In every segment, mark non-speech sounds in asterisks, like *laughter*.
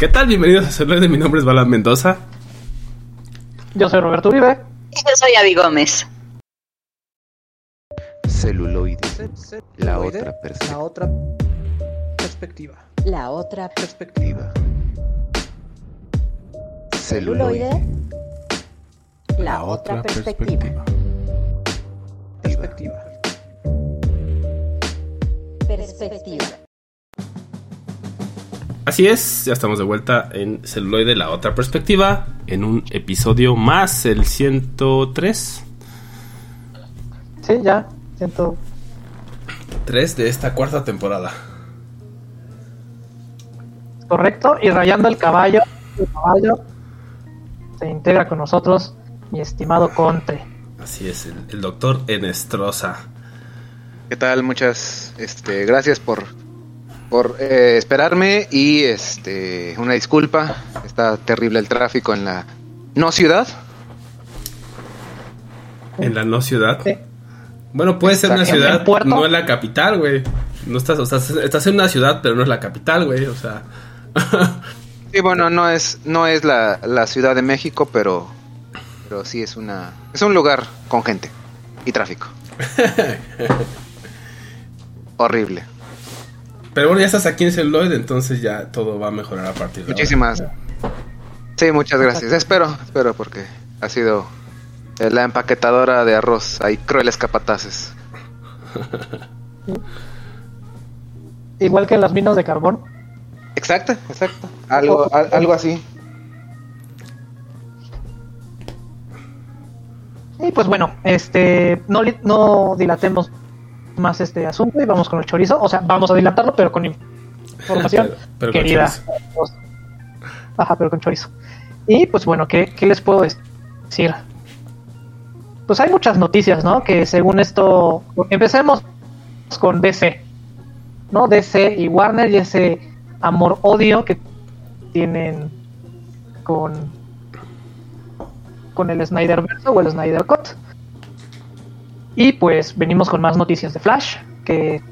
¿Qué tal? Bienvenidos a Celuloide. Mi nombre es Balán Mendoza. Yo soy Roberto Uribe. Y yo soy Avi Gómez. Celuloide. La otra perspectiva. La otra perspectiva. La otra Perspectiva. celuloide. La otra perspectiva. Perspectiva. Perspectiva. Así es, ya estamos de vuelta en Celuloide, la otra perspectiva, en un episodio más, el 103. Sí, ya. Siento. 3 de esta cuarta temporada. Correcto. Y rayando el caballo. El caballo. Se integra con nosotros mi estimado Conte. Así es, el, el doctor Enestrosa. ¿Qué tal? Muchas este, gracias por, por eh, esperarme y este, una disculpa. Está terrible el tráfico en la no ciudad. En la no ciudad. Sí. Bueno, puede ser una ciudad, no en la capital, güey. No estás, o sea, estás en una ciudad, pero no es la capital, güey. O sea. Sí, bueno, no es, no es la, la Ciudad de México, pero, pero sí es una es un lugar con gente y tráfico. *laughs* Horrible. Pero bueno, ya estás aquí en celuloide, entonces ya todo va a mejorar a partir de ahora. Muchísimas. Sí, muchas gracias. Espero, espero porque ha sido la empaquetadora de arroz. Hay crueles capataces. *laughs* Igual que en las minas de carbón. Exacto, exacto. Algo, al- algo así. Y pues bueno, este. No, no dilatemos más este asunto y vamos con el chorizo. O sea, vamos a dilatarlo, pero con información *laughs* Pero- pero con querida. chorizo. Ajá, pero con chorizo. Y pues bueno, ¿qué, qué les puedo decir? Pues hay muchas noticias, ¿no? Que según esto. Empecemos con DC. ¿No? DC y Warner y ese amor-odio que tienen con. con el Snyder Verso o el Snyder Cut. Y pues venimos con más noticias de Flash. Que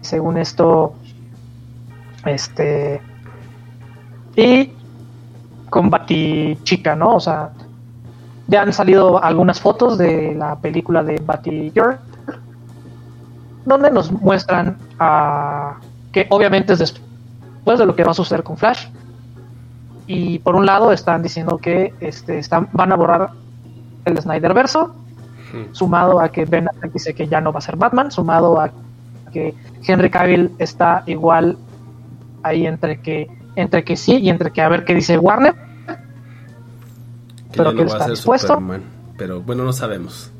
según esto. Este. Y con Batichica, ¿no? O sea, ya han salido algunas fotos de la película de Batgirl, donde nos muestran a que obviamente es después de lo que va a suceder con Flash. Y por un lado están diciendo que este, están, van a borrar el Snyder verso, Sumado a que Ben Affleck dice que ya no va a ser Batman, sumado a que Henry Cavill está igual ahí entre que entre que sí y entre que a ver qué dice Warner. Que Pero que a está dispuesto. Superman. Pero bueno, no sabemos.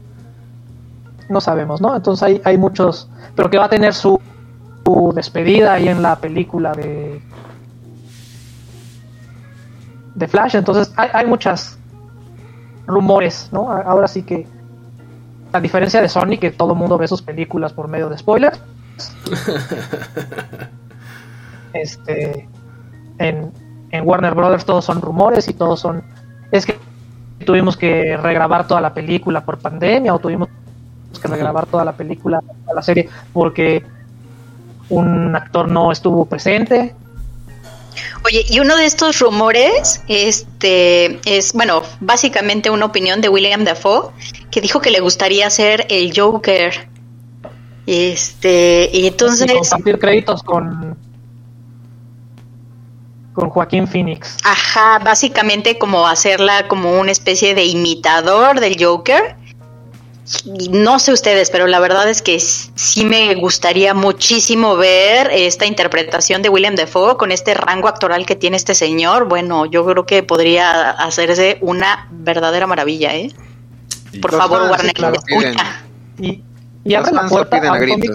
No sabemos, ¿no? Entonces hay, hay muchos, pero que va a tener su, su despedida ahí en la película de de Flash. Entonces hay, hay muchas rumores, ¿no? Ahora sí que a diferencia de Sony que todo mundo ve sus películas por medio de spoilers. *laughs* este en, en Warner Brothers todos son rumores y todos son es que tuvimos que regrabar toda la película por pandemia o tuvimos que regrabar toda la película, toda la serie porque un actor no estuvo presente. Oye, y uno de estos rumores, este, es, bueno, básicamente una opinión de William Dafoe, que dijo que le gustaría ser el Joker. Este, y entonces, y compartir créditos con con Joaquín Phoenix. ajá, básicamente como hacerla como una especie de imitador del Joker. No sé ustedes, pero la verdad es que sí me gustaría muchísimo ver esta interpretación de William Defoe con este rango actoral que tiene este señor. Bueno, yo creo que podría hacerse una verdadera maravilla, ¿eh? Por Los favor, Warner, claro, escucha. Y, abre la puerta a un, cómic,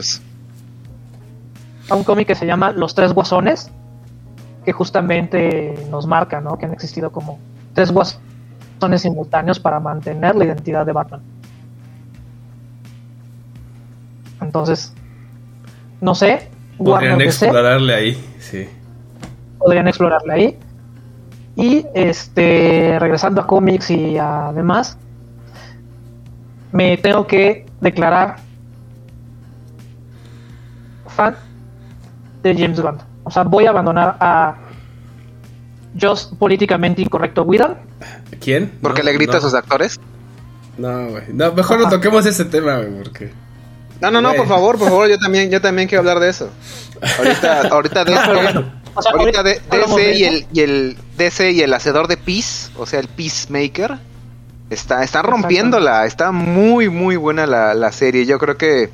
a un cómic que se llama Los Tres Guasones, que justamente nos marca, ¿no? Que han existido como tres guasones simultáneos para mantener la identidad de Batman. Entonces, no sé, Podrían Warner DC, explorarle ahí, sí. podrían explorarla ahí. Y este, regresando a cómics y a demás, me tengo que declarar fan de James Gunn. O sea, voy a abandonar a Just políticamente incorrecto Whedon. ¿Quién? Porque No, le grita no. a sus actores. No, güey. No, mejor no toquemos ese tema, güey, porque. No, no, no, por favor, por favor, yo también, yo también quiero hablar de eso. Ahorita, ahorita *laughs* o sea, ahorita de- DC y el, y el DC y el hacedor de Peace, o sea, el Peacemaker, está, están rompiéndola, está muy, muy buena la, la serie. Yo creo que,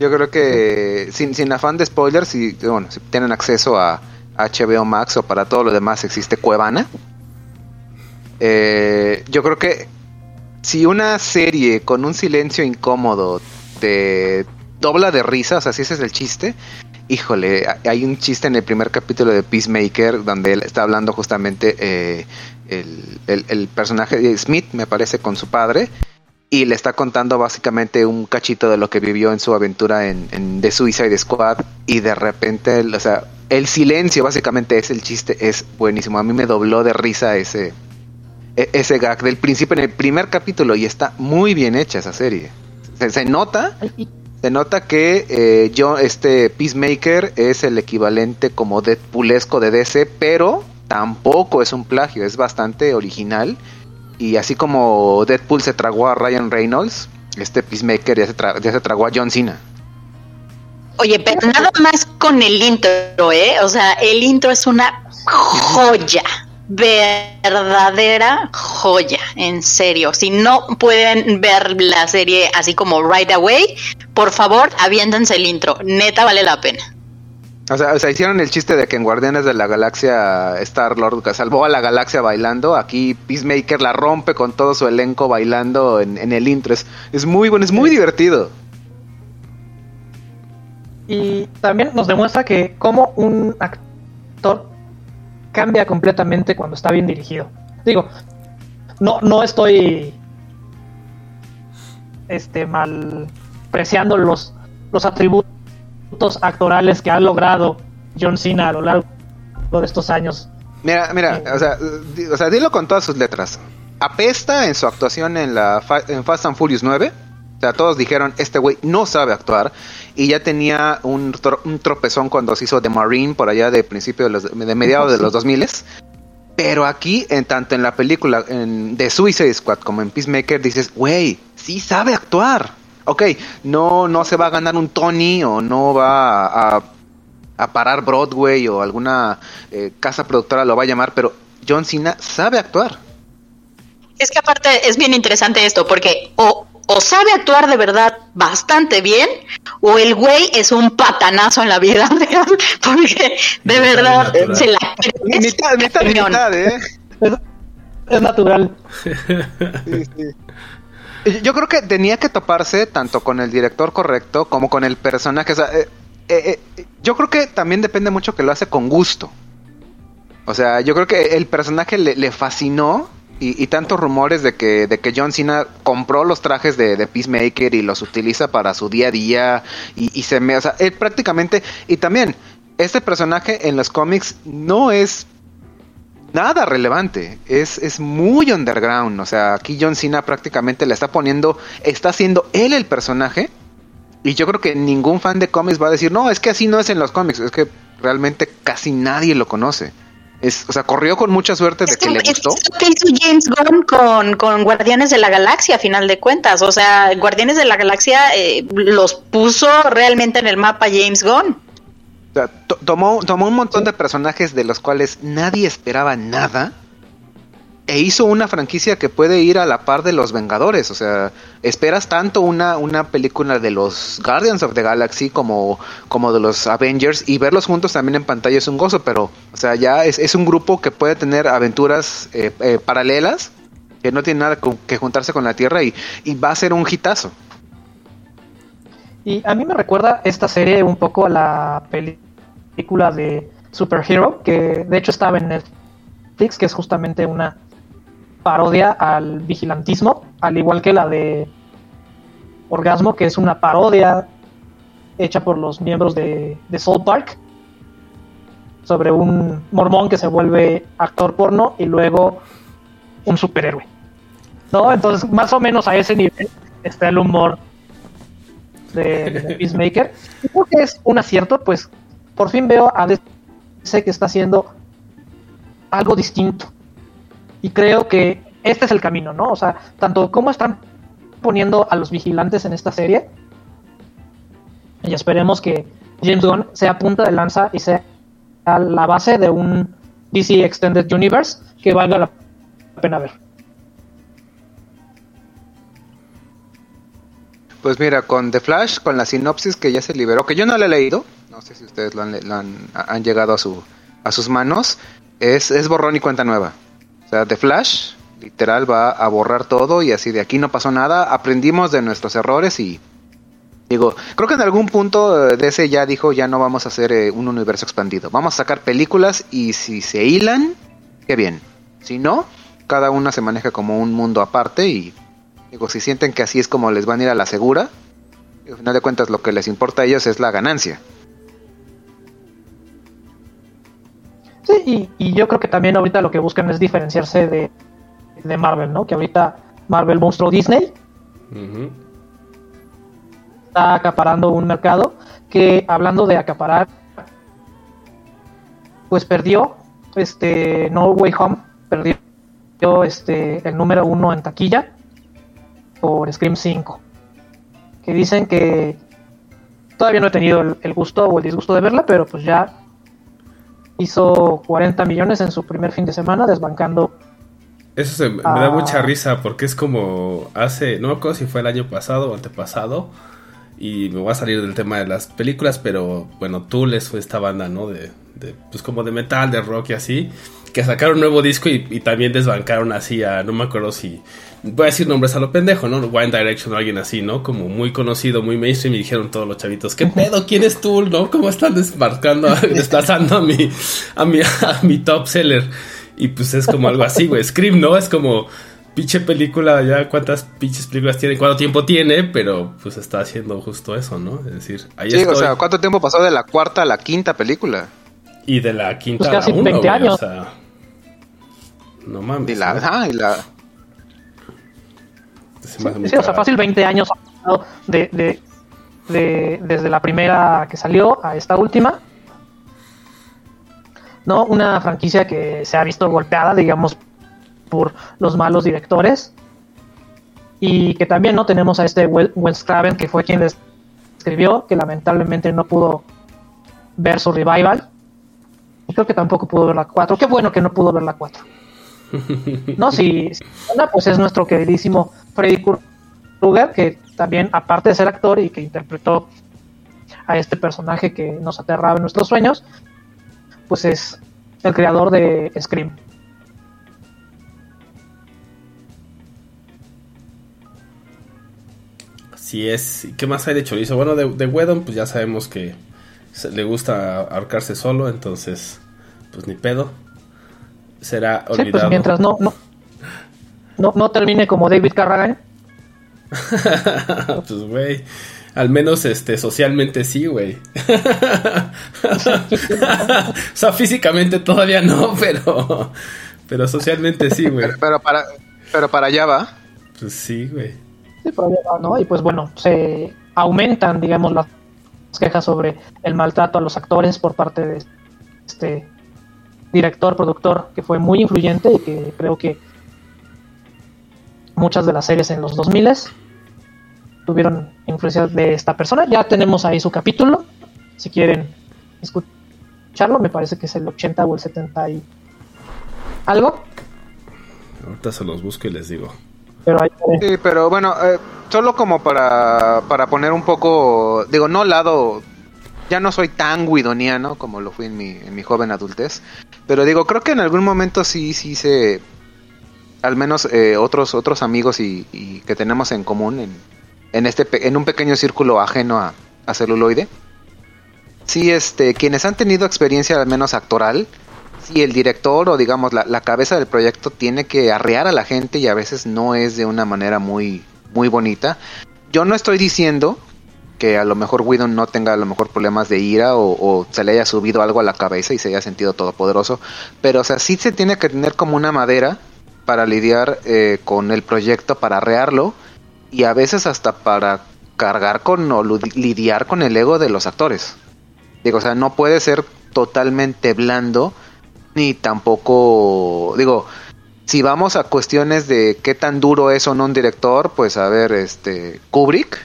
yo creo que, sin, sin afán de spoilers, si, bueno, si tienen acceso a HBO Max o para todo lo demás existe Cuevana. Eh, yo creo que si una serie con un silencio incómodo dobla de risa, o sea, si ese es el chiste, híjole, hay un chiste en el primer capítulo de Peacemaker donde él está hablando justamente eh, el, el- personaje de Smith, me parece, con su padre. Y le está contando básicamente un cachito de lo que vivió en su aventura en, The Suicide Squad. Y de repente, o sea, el silencio básicamente es el chiste, es buenísimo. A mí me dobló de risa ese, e- ese gag del principio en el primer capítulo y está muy bien hecha esa serie. Se, se nota, se nota que eh, yo, este Peacemaker es el equivalente como Deadpoolesco de DC, pero tampoco es un plagio, es bastante original. Y así como Deadpool se tragó a Ryan Reynolds, este Peacemaker ya se, tra- ya se tragó a John Cena. Oye, pero nada más con el intro, ¿eh? O sea, el intro es una joya. Verdadera joya, en serio. Si no pueden ver la serie así como right away, por favor, aviéntense el intro. Neta, vale la pena. O sea, o sea, hicieron el chiste de que en Guardianes de la Galaxia Star Lord que salvó a la galaxia bailando. Aquí Peacemaker la rompe con todo su elenco bailando en, en el intro. Es, es muy bueno, es muy divertido. Y también nos demuestra que como un actor cambia completamente cuando está bien dirigido. Digo, no, no estoy este mal preciando los, los atributos actorales que ha logrado John Cena a lo largo de estos años. Mira, mira, o sea, di- o sea, dilo con todas sus letras. Apesta en su actuación en la Fa- en Fast and Furious 9. O sea, todos dijeron, este güey no sabe actuar. Y ya tenía un, tro- un tropezón cuando se hizo The Marine por allá de principio de, los, de mediados de los 2000 Pero aquí, en tanto en la película en The Suicide Squad como en Peacemaker, dices, güey, sí sabe actuar. Ok, no, no se va a ganar un Tony o no va a, a- a parar Broadway o alguna eh, casa productora lo va a llamar, pero John Cena sabe actuar. Es que aparte es bien interesante esto, porque o, o sabe actuar de verdad bastante bien, o el güey es un patanazo en la vida *laughs* real, porque de Mitad verdad natural. se la crees Mitad, mitad mitad, ¿eh? Es, es natural. Yo creo que tenía que toparse tanto con el director correcto como con el personaje. O sea, eh, eh, eh, yo creo que también depende mucho que lo hace con gusto. O sea, yo creo que el personaje le, le fascinó y, y tantos rumores de que, de que John Cena compró los trajes de, Peacemaker y los utiliza para su día a día y, se me... O sea, él prácticamente... Y también, este personaje en los cómics no es nada relevante. Es, es muy underground. O sea, aquí John Cena prácticamente le está poniendo, está haciendo él el personaje. Y yo creo que ningún fan de cómics va a decir, no, es que así no es en los cómics. Es que realmente casi nadie lo conoce. Es, o sea, corrió con mucha suerte de Es que que le es gustó. lo que hizo James Gunn con, con Guardianes de la Galaxia, a final de cuentas. O sea, Guardianes de la Galaxia eh, los puso realmente en el mapa James Gunn. O sea, to- tomó, tomó un montón de personajes de los cuales nadie esperaba nada. E hizo una franquicia que puede ir a la par de los Vengadores. O sea, esperas tanto una, una película de los Guardians of the Galaxy como, como de los Avengers. Y verlos juntos también en pantalla es un gozo. Pero, o sea, ya es, es un grupo que puede tener aventuras eh, eh, paralelas. Que no tiene nada que juntarse con la Tierra. Y, y va a ser un hitazo. Y a mí me recuerda esta serie un poco a la película de Superhero, que de hecho estaba en Netflix, que es justamente una parodia al vigilantismo, al igual que la de Orgasmo, que es una parodia hecha por los miembros de, de Soul Park sobre un mormón que se vuelve actor porno y luego un superhéroe. ¿No? Entonces, más o menos a ese nivel está el humor de, de *laughs* Peacemaker. Y creo que es un acierto, pues por fin veo a DC que está haciendo algo distinto. Y creo que este es el camino, ¿no? O sea, tanto como están poniendo a los vigilantes en esta serie, y esperemos que James Gunn sea punta de lanza y sea la base de un DC Extended Universe que valga la pena ver. Pues mira, con The Flash, con la sinopsis que ya se liberó, que yo no la he leído, no sé si ustedes lo han, lo han, llegado a, su, a sus manos, es borrón y cuenta nueva. Sea, The Flash literal va a borrar todo y así de aquí no pasó nada, aprendimos de nuestros errores y digo, creo que en algún punto eh, de ese ya dijo ya no vamos a hacer eh, un universo expandido, vamos a sacar películas y si se hilan, qué bien, si no, cada una se maneja como un mundo aparte y digo, si sienten que así es como les van a ir a la segura, al final de cuentas lo que les importa a ellos es la ganancia. Sí, y, y yo creo que también ahorita lo que buscan es diferenciarse de, de Marvel, ¿no? Que ahorita Marvel monstruo Disney está acaparando un mercado que, hablando de acaparar, pues perdió este No Way Home, perdió este el número uno en taquilla por Scream 5. Que dicen que todavía no he tenido el, el gusto o el disgusto de verla, pero pues ya hizo 40 millones en su primer fin de semana, desbancando Eso se- me da mucha risa porque es como hace, no me acuerdo si fue el año pasado o antepasado, y me voy a salir del tema de las películas, pero bueno, Tool fue esta banda, ¿no? De, de, pues como de metal, de rock y así, que sacaron un nuevo disco y, y también desbancaron así a, no me acuerdo si, voy a decir nombres a lo pendejo, ¿no? One Direction o alguien así, ¿no? Como muy conocido, muy mainstream y dijeron todos los chavitos, ¿qué *laughs* pedo? ¿Quién es Tool? ¿No? ¿Cómo están desmarcando, *laughs* desplazando a mi, a mi, a mi top seller? Y pues es como algo así, güey. Scream, ¿no? Es como pinche película, ya cuántas pinches películas tiene, cuánto tiempo tiene, pero pues está haciendo justo eso, ¿no? Es decir, ahí Sí, estoy. o sea, ¿cuánto tiempo pasó de la cuarta a la quinta película? y de la quinta Pues a la uno, 20 güey, años. O sea, no mames. Y la, ¿no? ajá, y la, Se me hace muy Sí, o sea, fácil 20 años de, de, de- desde la primera que salió a esta última. ¿No? Una franquicia que se ha visto golpeada, digamos, por los malos directores. Y que también, ¿no? Tenemos a este Wes Craven, que fue quien les escribió, que lamentablemente no pudo ver su revival. Y creo que tampoco pudo ver la 4. Qué bueno que no pudo ver la 4. *laughs* No, si, si pues es nuestro queridísimo Freddy Krueger, que también, aparte de ser actor y que interpretó a este personaje que nos aterraba en nuestros sueños, pues es el creador de Scream. Así es. ¿Y qué más hay de chorizo? Bueno, de, de Wedon, pues ya sabemos que se- le gusta ahorcarse solo, entonces, pues ni pedo. Será Sí, pues olvidado. mientras no, no, no, no termine como David Carradine, *laughs* pues, güey. Al menos este, socialmente sí, güey. *laughs* o sea, físicamente todavía no, pero. Pero socialmente sí, güey. pero, pero para, pero para allá va. Pues sí, güey. Sí, pero ya va, ¿no? Y pues bueno, se aumentan, digamos, las quejas sobre el maltrato a los actores por parte de este director, productor, que fue muy influyente y que creo que muchas de las series en los 2000 tuvieron influencia de esta persona. Ya tenemos ahí su capítulo, si quieren escucharlo, me parece que es el 80 o el 70 y algo, Ahorita se los busco y les digo. pero ahí Sí, pero bueno, eh, solo como para, para poner un poco, digo, no lado, ya no soy tan guidoniano como lo fui en mi, en mi joven adultez, pero digo, creo que en algún momento sí, sí se, al menos eh, otros, otros amigos y, que tenemos en común en, en este, en un pequeño círculo ajeno a, a celuloide, sí, este, quienes han tenido experiencia al menos actoral, si el director o digamos la, la cabeza del proyecto tiene que arrear a la gente y a veces no es de una manera muy muy bonita. Yo no estoy diciendo que a lo mejor Whedon no tenga a lo mejor problemas de ira o, o se le haya subido algo a la cabeza y se haya sentido todopoderoso, pero o sea, sí se tiene que tener como una madera para lidiar eh, con el proyecto, para arrearlo y a veces hasta para cargar con o lidiar con el ego de los actores. Digo, o sea, no puede ser totalmente blando ni tampoco, digo, si vamos a cuestiones de qué tan duro es o no un director, pues a ver, este, Kubrick,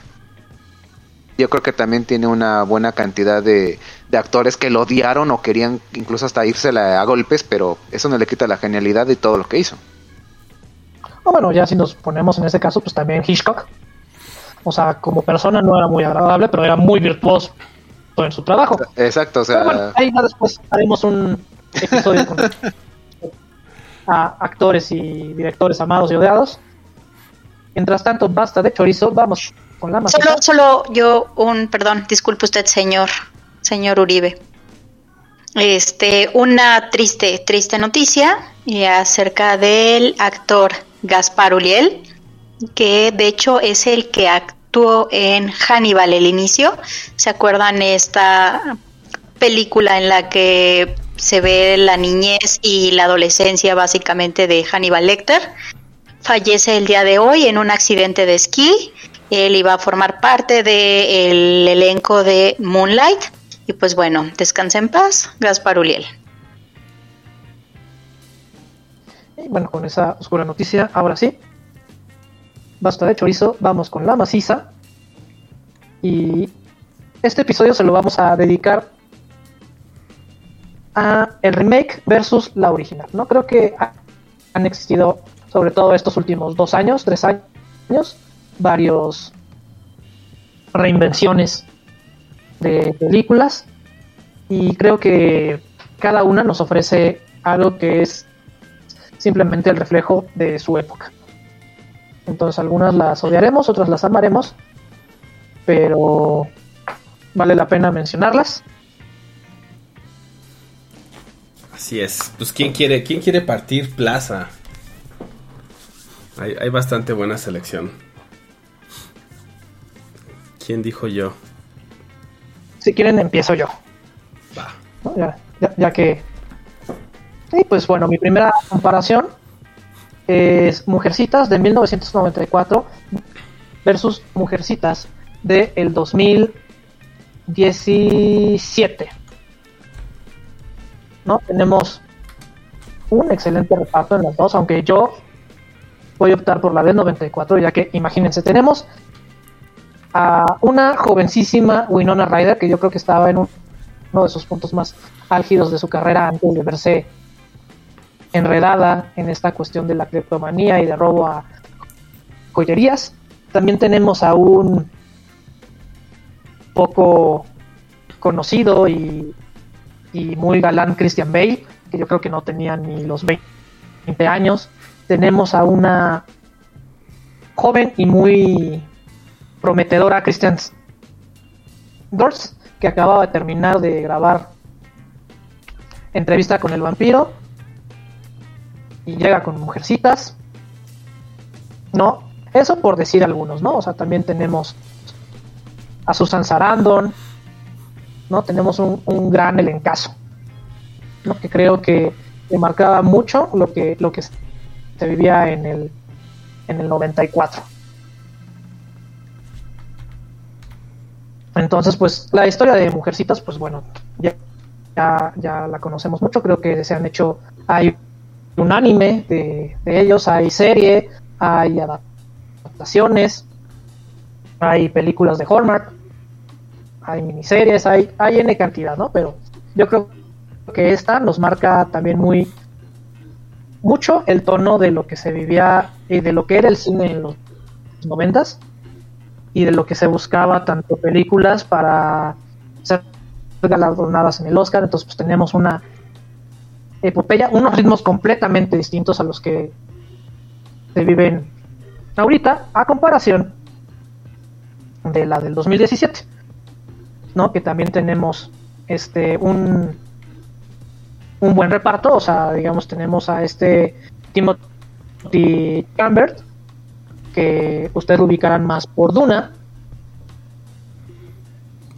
yo creo que también tiene una buena cantidad de, de actores que lo odiaron o querían incluso hasta irse a golpes, pero eso no le quita la genialidad de todo lo que hizo. O bueno, ya si nos ponemos en ese caso, pues también Hitchcock. O sea, como persona no era muy agradable, pero era muy virtuoso en su trabajo. Exacto, o sea, Pero bueno, ahí ya después haremos un episodio con *laughs* a actores y directores amados y odiados. Mientras tanto, basta de chorizo, vamos con la Solo, masita. solo yo un, perdón, disculpe usted, señor, señor Uribe. Este, una triste, triste noticia eh, acerca del actor Gaspar Uliel, que de hecho es el que actuó en Hannibal el inicio. ¿Se acuerdan esta película en la que se ve la niñez y la adolescencia básicamente de Hannibal Lecter? Fallece el día de hoy en un accidente de esquí. Él iba a formar parte del elenco de Moonlight. Y pues bueno, descansa en paz, Gaspar Uliel. Y bueno, con esa oscura noticia, ahora sí. Basta de chorizo, vamos con la maciza. Y este episodio se lo vamos a dedicar a el remake versus la original. No creo que ha- han existido, sobre todo estos últimos dos años, tres años, varios reinvenciones de películas y creo que cada una nos ofrece algo que es simplemente el reflejo de su época. Entonces algunas las odiaremos, otras las amaremos, pero vale la pena mencionarlas. Así es. Pues quién quiere, quién quiere partir plaza. Hay, hay bastante buena selección. ¿Quién dijo yo? Si quieren empiezo yo, Va. ya, ya- ya que... Y pues bueno, mi primera comparación es Mujercitas de 1994 versus Mujercitas de el 2017. ¿No? Tenemos un excelente reparto en las dos, aunque yo voy a optar por la del 94, ya que imagínense, tenemos a una jovencísima Winona Ryder, que yo creo que estaba en un- uno de sus puntos más álgidos de su carrera antes de verse enredada en esta cuestión de la cleptomanía y de robo a joyerías. También tenemos a un poco conocido y, muy galán Christian Bale, que yo creo que no tenía ni los 20 años. Tenemos a una joven y muy prometedora Christian Dorst, que acababa de terminar de grabar entrevista con el vampiro y llega con mujercitas. No, eso por decir algunos, ¿no? O sea, también tenemos a Susan Sarandon, ¿no? Tenemos un, un gran elencazo, ¿no? Que creo que, marcaba mucho lo que, lo que se vivía en el, en el 94. Entonces, pues la historia de Mujercitas, pues bueno, ya, ya, ya la conocemos mucho. Creo que se han hecho, hay un anime de, ellos, hay serie, hay adaptaciones, hay películas de Hallmark, hay miniseries, hay, hay N cantidad, ¿no? Pero yo creo que esta nos marca también muy mucho el tono de lo que se vivía y de lo que era el cine en los noventas y de lo que se buscaba tanto películas para ser galardonadas en el Oscar. Entonces, pues tenemos una epopeya, unos ritmos completamente distintos a los que se viven ahorita, a comparación de la del 2017, ¿no? Que también tenemos este un un buen reparto, o sea, digamos tenemos a este Timothy Chambers que ustedes lo ubicarán más por Duna,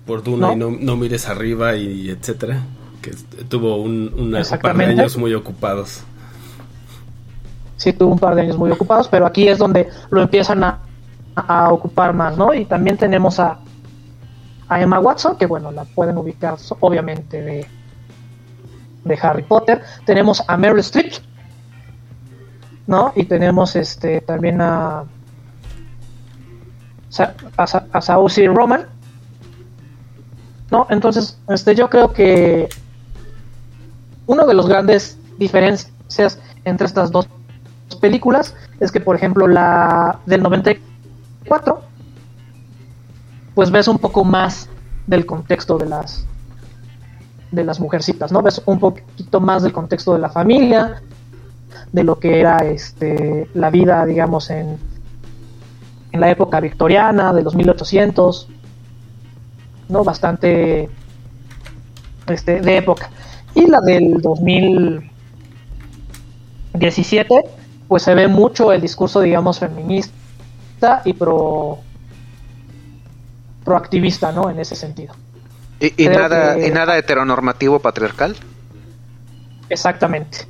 Por Duna ¿No? y no, no mires arriba y etcétera. Que tuvo un, una- un par de años muy ocupados. sí tuvo un par de años muy ocupados, pero aquí es donde lo empiezan a, a ocupar más, ¿no? Y también tenemos a, a Emma Watson, que bueno, la pueden ubicar obviamente de de Harry Potter. Tenemos a Meryl Streep, ¿no? Y tenemos este también a a, a Saoirse Roman, ¿no? Entonces, este, yo creo que uno de los grandes diferencias entre estas dos películas es que, por ejemplo, la del 94, pues ves un poco más del contexto de las de las mujercitas, ¿no? Ves un poquito más del contexto de la familia, de lo que era este la vida, digamos, en, en la época victoriana, de los 1800, ¿no? Bastante este, de época. Y la del 2017, pues se ve mucho el discurso, digamos, feminista y pro proactivista, ¿no? En ese sentido. Y, nada, que- y nada heteronormativo patriarcal. Exactamente.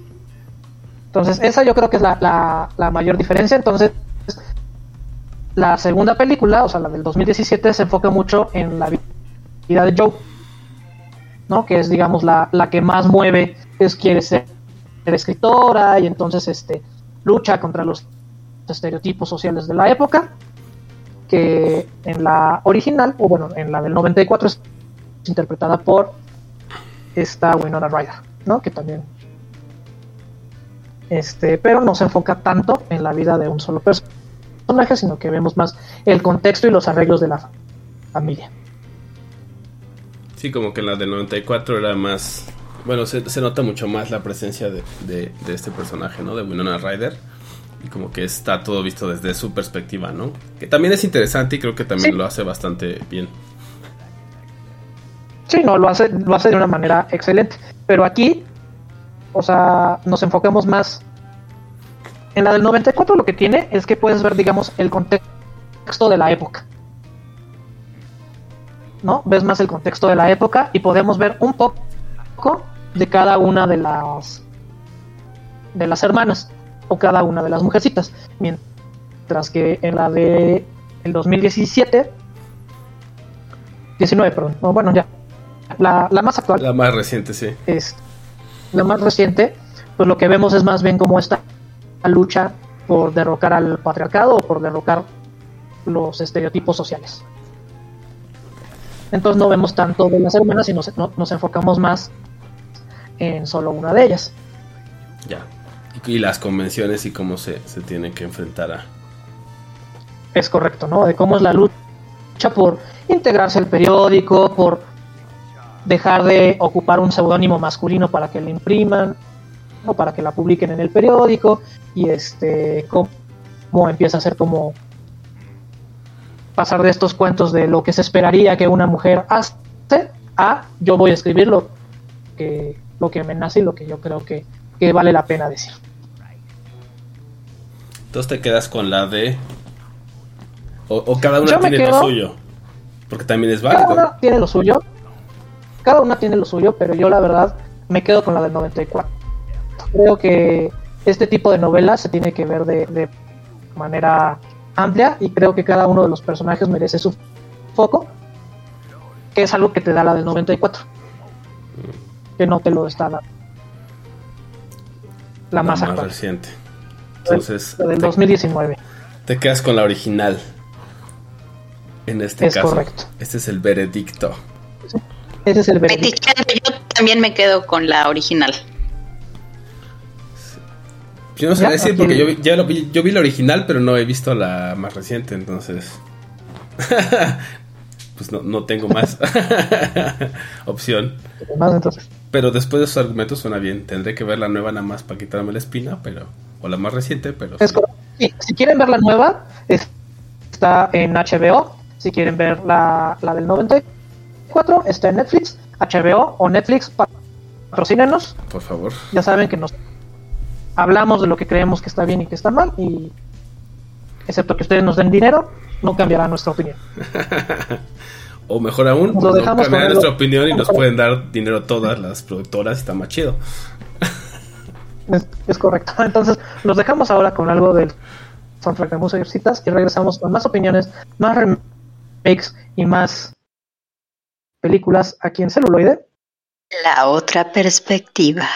Entonces, esa yo creo que es la, la- la mayor diferencia. Entonces, la segunda película, o sea, la del 2017, se enfoca mucho en la vi- vida de Joe, ¿no? Que es, digamos, la, la que más mueve, es quiere ser, escritora y entonces este, lucha contra los estereotipos sociales de la época, que en la original, o bueno, en la del 94 es interpretada por esta Winona Ryder, ¿no? Que también este, pero no se enfoca tanto en la vida de un solo personaje, sino que vemos más el contexto y los arreglos de la fa- familia. Sí, como que en la del 94 era más... Bueno, se, se nota mucho más la presencia de, de- de este personaje, ¿no? De Winona Ryder. Y como que está todo visto desde su perspectiva, ¿no? Que también es interesante y creo que también Sí. lo hace bastante bien. Sí, no, lo hace, lo hace de una manera excelente. Pero aquí, o sea, nos enfocamos más. En la del 94 lo que tiene es que puedes ver, digamos, el contexto de la época. ¿No? Ves más el contexto de la época y podemos ver un poco de cada una de las de las hermanas o cada una de las mujercitas. Mientras que en la de el 2017 19, perdón. No, bueno, ya. La, la más actual La más reciente, sí. es la más reciente, pues lo que vemos es más bien como esta lucha por derrocar al patriarcado o por derrocar los estereotipos sociales. Entonces no vemos tanto de las hermanas, sino se- no- nos enfocamos más en solo una de ellas. Ya. Y, y las convenciones y cómo se, se tienen que enfrentar a... Es correcto, ¿no? De cómo es la lucha por integrarse al periódico, por dejar de ocupar un seudónimo masculino para que le impriman o para que la publiquen en el periódico y este cómo, cómo empieza a ser como pasar de estos cuentos de lo que se esperaría que una mujer hace a yo voy a escribir lo que lo que me nace y lo que yo creo que, que vale la pena decir. Entonces te quedas con la de... O, o cada una Yo tiene lo suyo. Porque también es Cada válido. una tiene lo suyo. Cada una tiene lo suyo, pero yo la verdad me quedo con la del 94. Creo que este tipo de novelas se tiene que ver de, de manera amplia y creo que cada uno de los personajes merece su foco, que es algo que te da la del 94, que no te lo está dando. La, más actual, reciente. Entonces, la del te, 2019. te quedas con la original. En este Es caso. correcto. Este es el veredicto. Ese es el veredicto. Yo también me quedo con la original. Yo no sé decir porque yo vi, ya lo vi, yo vi la original, pero no he visto la más reciente, entonces. *laughs* pues no, no tengo más *laughs* opción. Más entonces. Pero después de sus argumentos suena bien. Tendré que ver la nueva nada más para quitarme la espina, pero. O la más reciente, pero. Es sí. correcto. Sí, si quieren ver la nueva, es- está en HBO. Si quieren ver la, la del 94, está en Netflix, HBO o Netflix. Patrocínenos. Por favor. Ya saben que nos hablamos de lo que creemos que está bien y que está mal. Y excepto que ustedes nos den dinero, no cambiará nuestra opinión. *laughs* O mejor aún, Lo no dejamos cambiar con nuestra opinión y nos pueden dar dinero todas las productoras y está más chido. *laughs* Es, es correcto. *laughs* Entonces, los dejamos ahora con algo del soundtrack de Musecitas y regresamos con más opiniones, más remakes y más películas aquí en celuloide. La otra perspectiva.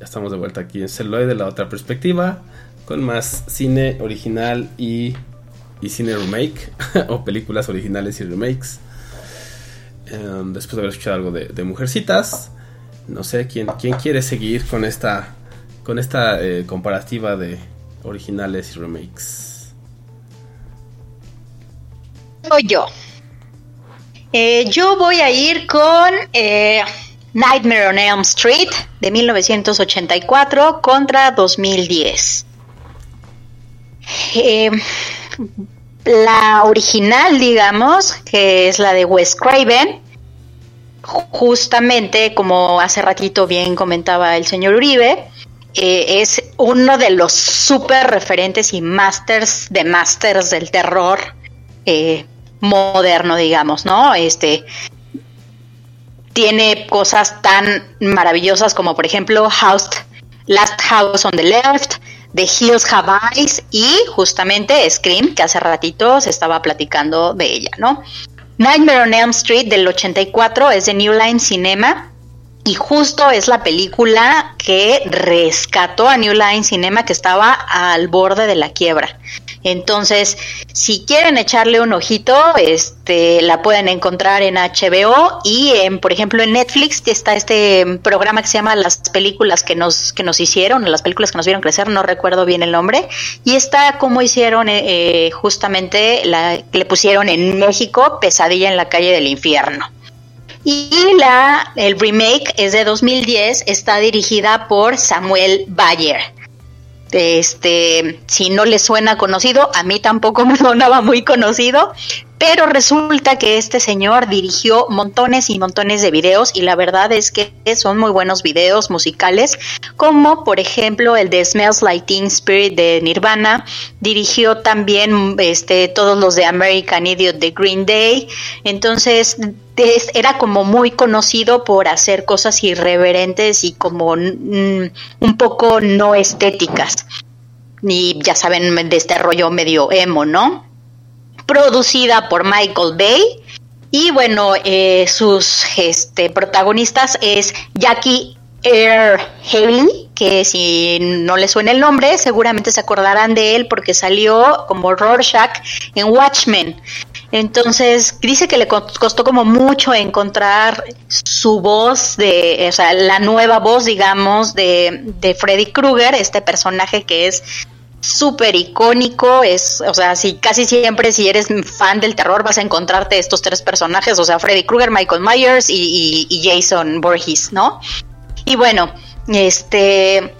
Ya estamos de vuelta aquí en Celuloid de la otra perspectiva, con más cine original y, y cine remake, *laughs* o películas originales y remakes. Em, después de haber escuchado algo de, de Mujercitas, no sé quién, quién quiere seguir con esta, con esta eh, comparativa de originales y remakes. Soy yo. Eh, yo voy a ir con eh, Nightmare on Elm Street de 1984 contra 2010. Eh, la original, digamos, que es la de Wes Craven, justamente como hace ratito bien comentaba el señor Uribe, eh, es uno de los super referentes y masters de masters del terror eh, moderno, digamos, ¿no? Este tiene cosas tan maravillosas como, por ejemplo, House, Last House on the Left, The Hills Have Eyes y justamente Scream, que hace ratito se estaba platicando de ella, ¿no? Nightmare on Elm Street del 84 es de New Line Cinema y justo es la película que rescató a New Line Cinema que estaba al borde de la quiebra. Entonces, si quieren echarle un ojito, este, la pueden encontrar en HBO y, en, por ejemplo, en Netflix está este programa que se llama Las películas que nos que nos hicieron, las películas que nos vieron crecer, no recuerdo bien el nombre, y está como hicieron eh, eh, justamente la le pusieron en México Pesadilla en la calle del infierno. Y la el remake es de 2010, está dirigida por Samuel Bayer. Este, si no les suena conocido, a mí tampoco *laughs* me sonaba muy conocido, pero resulta que este señor dirigió montones y montones de videos y la verdad es que son muy buenos videos musicales, como por ejemplo el de Smells Like Teen Spirit de Nirvana, dirigió también este todos los de American Idiot de Green Day, entonces es- era como muy conocido por hacer cosas irreverentes y como mm, un poco no estéticas. Y ya saben de este rollo medio emo, ¿no? Producida por Michael Bay. Y bueno, eh, sus este, protagonistas es Jackie Earl Haley, que si no les suena el nombre, seguramente se acordarán de él porque salió como Rorschach en Watchmen. Entonces dice que le co- costó como mucho encontrar su voz de, o sea, la nueva voz, digamos, de, de Freddy Krueger, este personaje que es súper icónico, es, o sea, si casi siempre si eres fan del terror vas a encontrarte estos tres personajes, o sea, Freddy Krueger, Michael Myers y, y- Jason Voorhees, ¿no? Y bueno, este,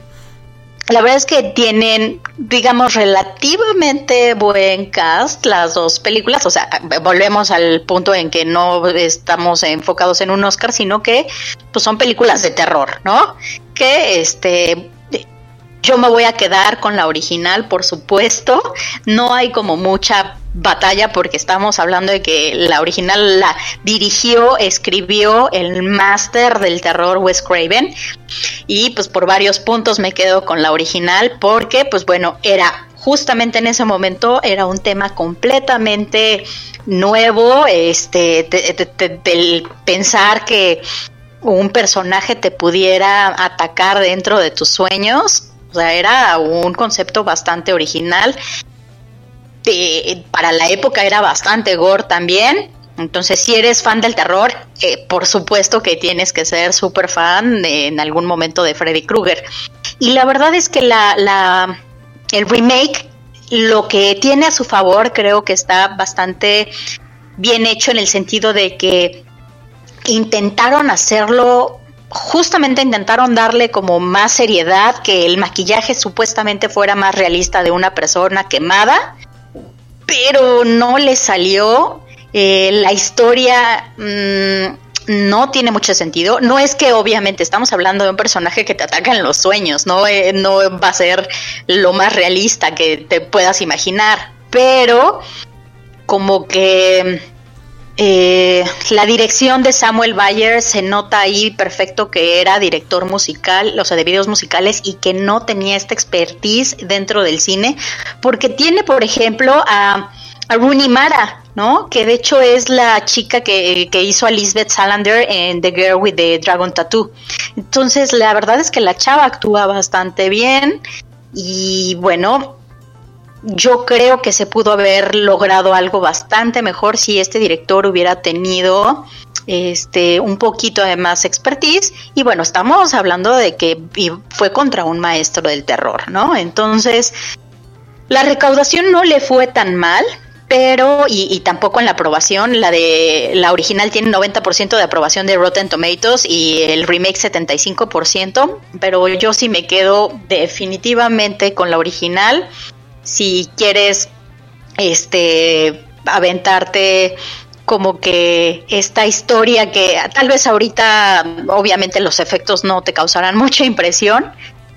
la verdad es que tienen, digamos, relativamente buen cast las dos películas. O sea, volvemos al punto en que no estamos enfocados en un Oscar, sino que pues son películas de terror, ¿no? Que este yo me voy a quedar con la original, por supuesto. No hay como mucha batalla porque estamos hablando de que la original la dirigió, escribió el máster del terror Wes Craven y pues por varios puntos me quedo con la original porque pues bueno, era justamente en ese momento era un tema completamente nuevo, este, de- del pensar que un personaje te pudiera atacar dentro de tus sueños, o sea, era un concepto bastante original. Para la época era bastante gore también. Entonces, si eres fan del terror, eh, por supuesto que tienes que ser súper fan en algún momento de Freddy Krueger. Y la verdad es que la, la- el remake, lo que tiene a su favor, creo que está bastante bien hecho en el sentido de que intentaron hacerlo, justamente intentaron darle como más seriedad, que el maquillaje supuestamente fuera más realista de una persona quemada, pero no le salió. Eh, la historia mm, no tiene mucho sentido. No es que obviamente estamos hablando de un personaje que te ataca en los sueños, no, Eh, no va a ser lo más realista que te puedas imaginar, pero como que eh, la dirección de Samuel Bayer se nota ahí perfecto que era director musical, o sea, de videos musicales y que no tenía esta expertise dentro del cine, porque tiene, por ejemplo, a, Rooney Mara, ¿no? Que de hecho es la chica que, que hizo a Lisbeth Salander en The Girl with the Dragon Tattoo. Entonces, la verdad es que la chava actúa bastante bien y bueno, yo creo que se pudo haber logrado algo bastante mejor si este director hubiera tenido este un poquito de más expertise. Y bueno estamos hablando de que fue contra un maestro del terror no entonces la recaudación no le fue tan mal pero y, y tampoco en la aprobación la de la original tiene 90% de aprobación de Rotten Tomatoes y el remake 75% pero yo sí me quedo definitivamente con la original si quieres este aventarte como que esta historia que tal vez ahorita obviamente los efectos no te causarán mucha impresión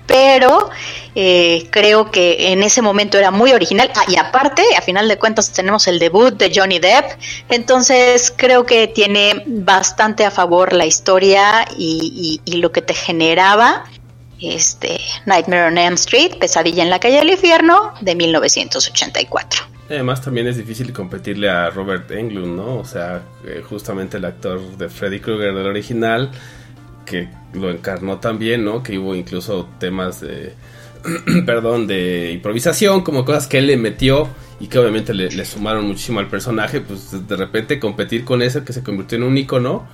pero eh, creo que en ese momento era muy original. Ah, y aparte a final de cuentas tenemos el debut de Johnny Depp. Entonces creo que tiene bastante a favor la historia y, lo que te generaba este Nightmare on Elm Street, Pesadilla en la calle del infierno de 1984. Además también es difícil competirle a Robert Englund, ¿no? O sea, eh, justamente el actor de Freddy Krueger del original que lo encarnó también, ¿no? Que hubo incluso temas de *clears throat* perdón, de improvisación, como cosas que él le metió y que obviamente le, sumaron muchísimo al personaje, pues de repente competir con eso que se convirtió en un icono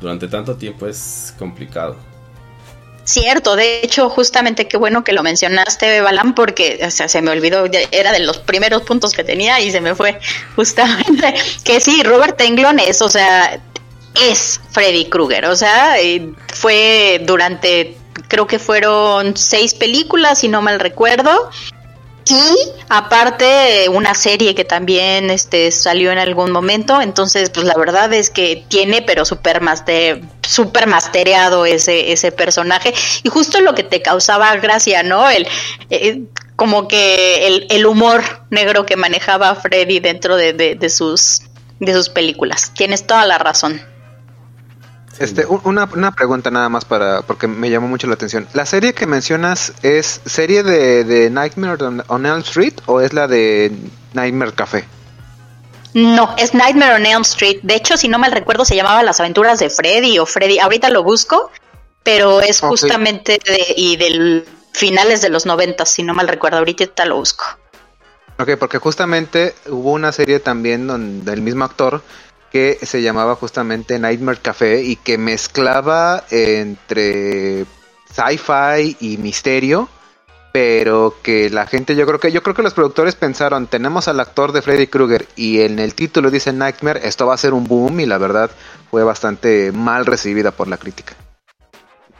durante tanto tiempo es complicado. Cierto, de hecho, justamente qué bueno que lo mencionaste, Balam, porque o sea, se me olvidó, era de los primeros puntos que tenía y se me fue justamente *laughs* que sí, Robert Englund es, o sea, es Freddy Krueger, o sea, fue durante, creo que fueron seis películas, si no mal recuerdo, y aparte una serie que también este salió en algún momento. Entonces pues la verdad es que tiene pero super master super mastereado ese ese personaje. Y justo lo que te causaba gracia no el eh, como que el, el, humor negro que manejaba Freddy dentro de, de, sus de sus películas. Tienes toda la razón este, una, una, pregunta nada más para porque me llamó mucho la atención. ¿La serie que mencionas es serie de, de Nightmare on, on, Elm Street o es la de Nightmare Café? No, es Nightmare on Elm Street. De hecho, si no mal recuerdo, se llamaba Las aventuras de Freddy o Freddy. Ahorita lo busco, pero es okay. justamente de, y del finales de los noventas, si no mal recuerdo. Ahorita lo busco. Ok, porque justamente hubo una serie también donde el mismo actor que se llamaba justamente Nightmare Café y que mezclaba entre sci-fi y misterio, pero que la gente, yo creo que yo creo que los productores pensaron, tenemos al actor de Freddy Krueger y en el título dice Nightmare, esto va a ser un boom y la verdad fue bastante mal recibida por la crítica,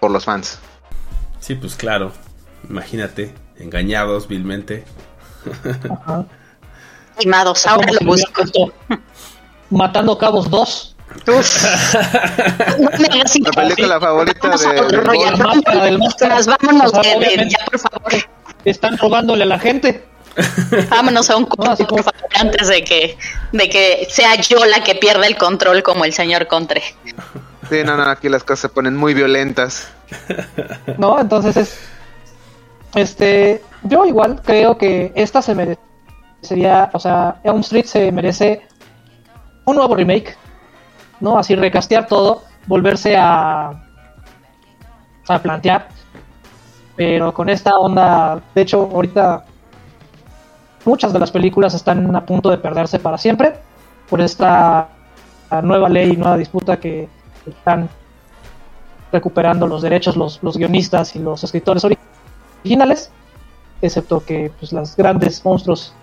por los fans. Sí, pues claro. Imagínate, engañados vilmente. Ajá. Timados, ahora lo busco. Matando Cabos 2. *laughs* No me hagas La película favorita de, del vámonos ya, por favor. Están robándole a la gente. *laughs* Vámonos a un corte, por favor, antes de que, de que sea yo la que pierda el control como el señor Contre. Sí, no, no, aquí las cosas se ponen muy violentas. *laughs* ¿No? Entonces es. Este. Yo igual creo que esta se merecería. O sea, Elm Street se merece un nuevo remake. ¿No? Así recastear todo. Volverse a. A plantear. Pero con esta onda. De hecho, ahorita. Muchas de las películas están a punto de perderse para siempre. Por esta nueva ley, nueva disputa que están recuperando los derechos los, los guionistas y los escritores ori- originales, excepto que pues, los grandes monstruos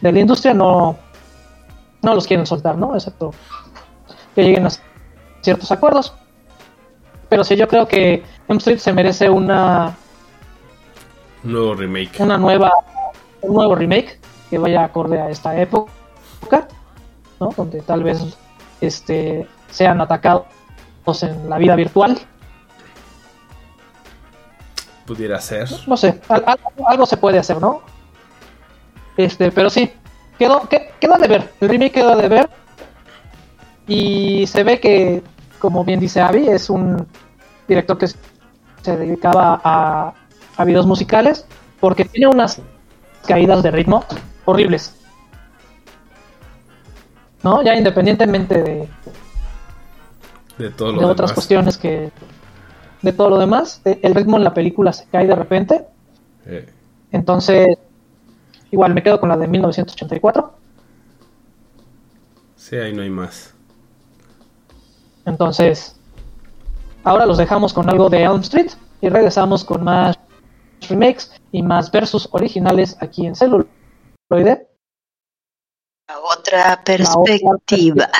de la industria no, no los quieren soltar, ¿no? Excepto que lleguen a ciertos acuerdos. Pero sí, yo creo que M Street se merece una, Nuevo remake. una nueva, un nuevo remake que vaya acorde a esta época, ¿no? Donde tal vez este, sean atacados en la vida virtual. Pudiera ser. no sé, al- al- algo se puede hacer, ¿no? Este, pero sí, quedó, que- quedó de ver, el remake quedó de ver. Y se ve que, como bien dice Avi, es un director que se dedicaba a, a videos musicales, porque tiene unas caídas de ritmo horribles. ¿No? Ya independientemente de, De todo lo de otras demás. cuestiones que. de todo lo demás, eh, el ritmo en la película se cae de repente. Eh, Entonces, igual me quedo con la de 1984. sí, ahí no hay más. Entonces, ahora los dejamos con algo de Elm Street y regresamos con más remakes y más versus originales aquí en celuloide. La otra perspectiva.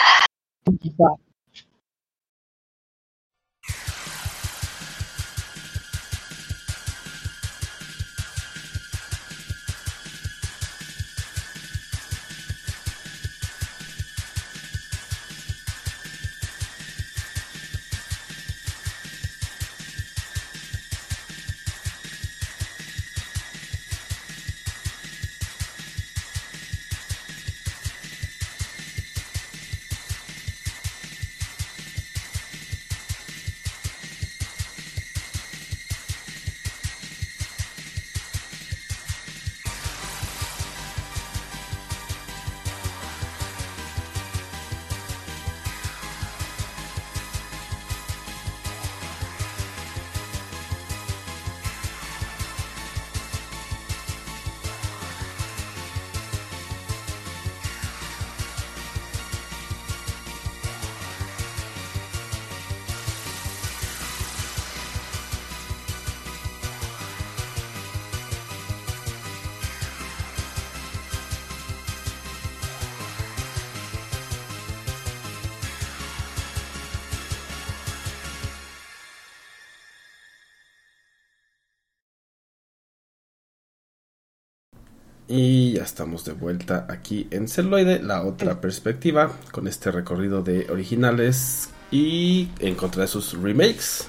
Y ya estamos de vuelta aquí en Celuloide, la otra perspectiva, con este recorrido de originales y en contra de sus remakes.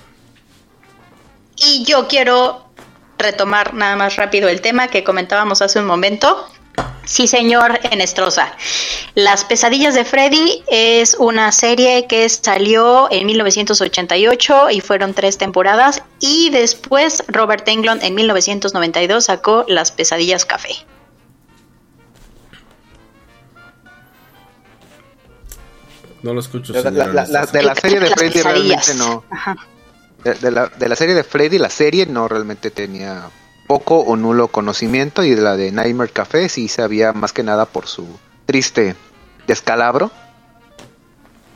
Y yo quiero retomar nada más rápido el tema que comentábamos hace un momento. Sí, señor Enestrosa. Las pesadillas de Freddy es una serie que salió en 1988 y fueron tres temporadas. Y después Robert Englund en 1992 sacó Las pesadillas café. No lo escucho. La- la- señora la- la- Anastasia. de la serie de Las Freddy realmente no. De, de la, de la serie de Freddy, la serie no realmente tenía poco o nulo conocimiento y de la de Nightmare Café sí sabía más que nada por su triste descalabro.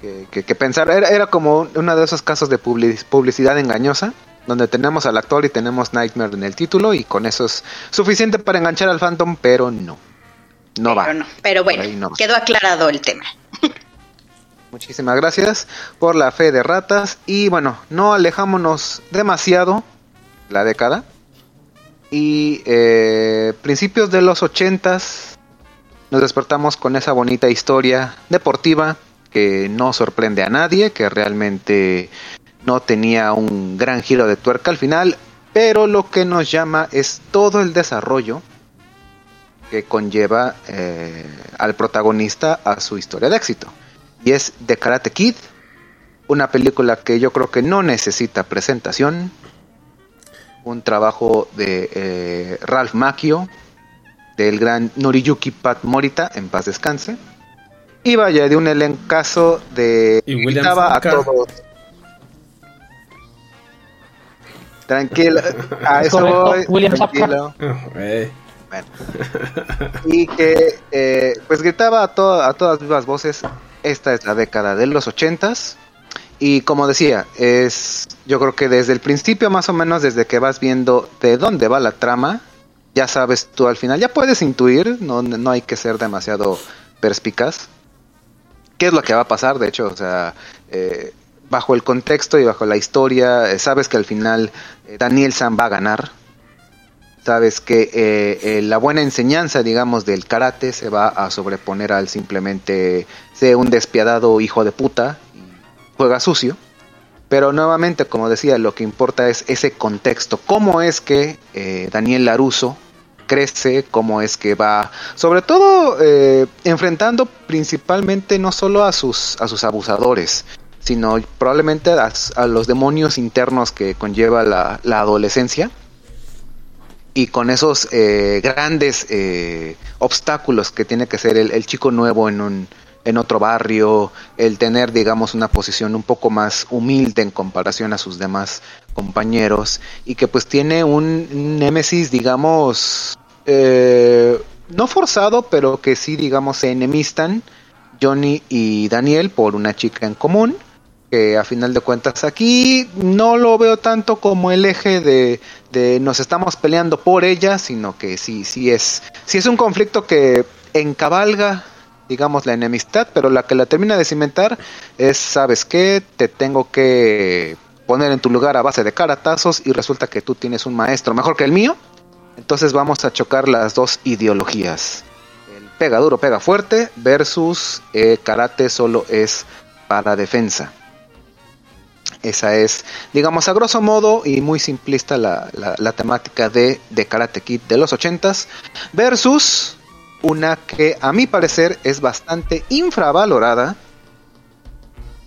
Que, que- que pensar, era, era como uno de esos casos de public- publicidad engañosa, donde tenemos al actor y tenemos Nightmare en el título y con eso es suficiente para enganchar al Phantom, pero no. No va. Pero no. Pero bueno, no va. quedó aclarado el tema. Muchísimas gracias por la fe de ratas. Y bueno, no alejámonos demasiado la década. Y eh, principios de los ochentas nos despertamos con esa bonita historia deportiva que no sorprende a nadie, que realmente no tenía un gran giro de tuerca al final, pero lo que nos llama es todo el desarrollo que conlleva eh, al protagonista a su historia de éxito y es The Karate Kid, una película que yo creo que no necesita presentación, un trabajo de eh, Ralph Macchio, del gran Noriyuki Pat Morita, en paz descanse, y vaya, de un elencazo de... Y William a todos. Tranquilo, a Es *laughs* eso voy, William tranquilo. Eh. Bueno. y que eh, pues gritaba a, to- a todas vivas voces esta es la década de los ochentas. Y como decía es yo creo que desde el principio más o menos desde que vas viendo de dónde va la trama ya sabes tú al final ya puedes intuir no, no hay que ser demasiado perspicaz qué es lo que va a pasar de hecho o sea eh, bajo el contexto y bajo la historia eh, sabes que al final eh, Daniel San va a ganar sabes que eh, eh, la buena enseñanza, digamos, del karate se va a sobreponer al simplemente ser un despiadado hijo de puta y juega sucio. Pero nuevamente, como decía, lo que importa es ese contexto. ¿Cómo es que eh, Daniel Laruso crece? ¿Cómo es que va, sobre todo, enfrentando principalmente no solo a sus, a sus abusadores, sino probablemente a, a los demonios internos que conlleva la, la adolescencia? Y con esos eh, grandes eh, obstáculos que tiene que ser el, el chico nuevo en un en otro barrio, el tener digamos una posición un poco más humilde en comparación a sus demás compañeros y que pues tiene un némesis digamos eh, no forzado pero que sí digamos se enemistan Johnny y Daniel por una chica en común que a final de cuentas aquí no lo veo tanto como el eje de, de nos estamos peleando por ella, sino que sí, sí es, sí es un conflicto que encabalga, digamos, la enemistad, pero la que la termina de cimentar es, ¿sabes qué? Te tengo que poner en tu lugar a base de caratazos y resulta que tú tienes un maestro mejor que el mío, entonces vamos a chocar las dos ideologías. El pega duro, pega fuerte versus eh, karate solo es para defensa. Esa es, digamos, a grosso modo y muy simplista la, la, temática de, de Karate Kid de los ochentas versus una que a mi parecer es bastante infravalorada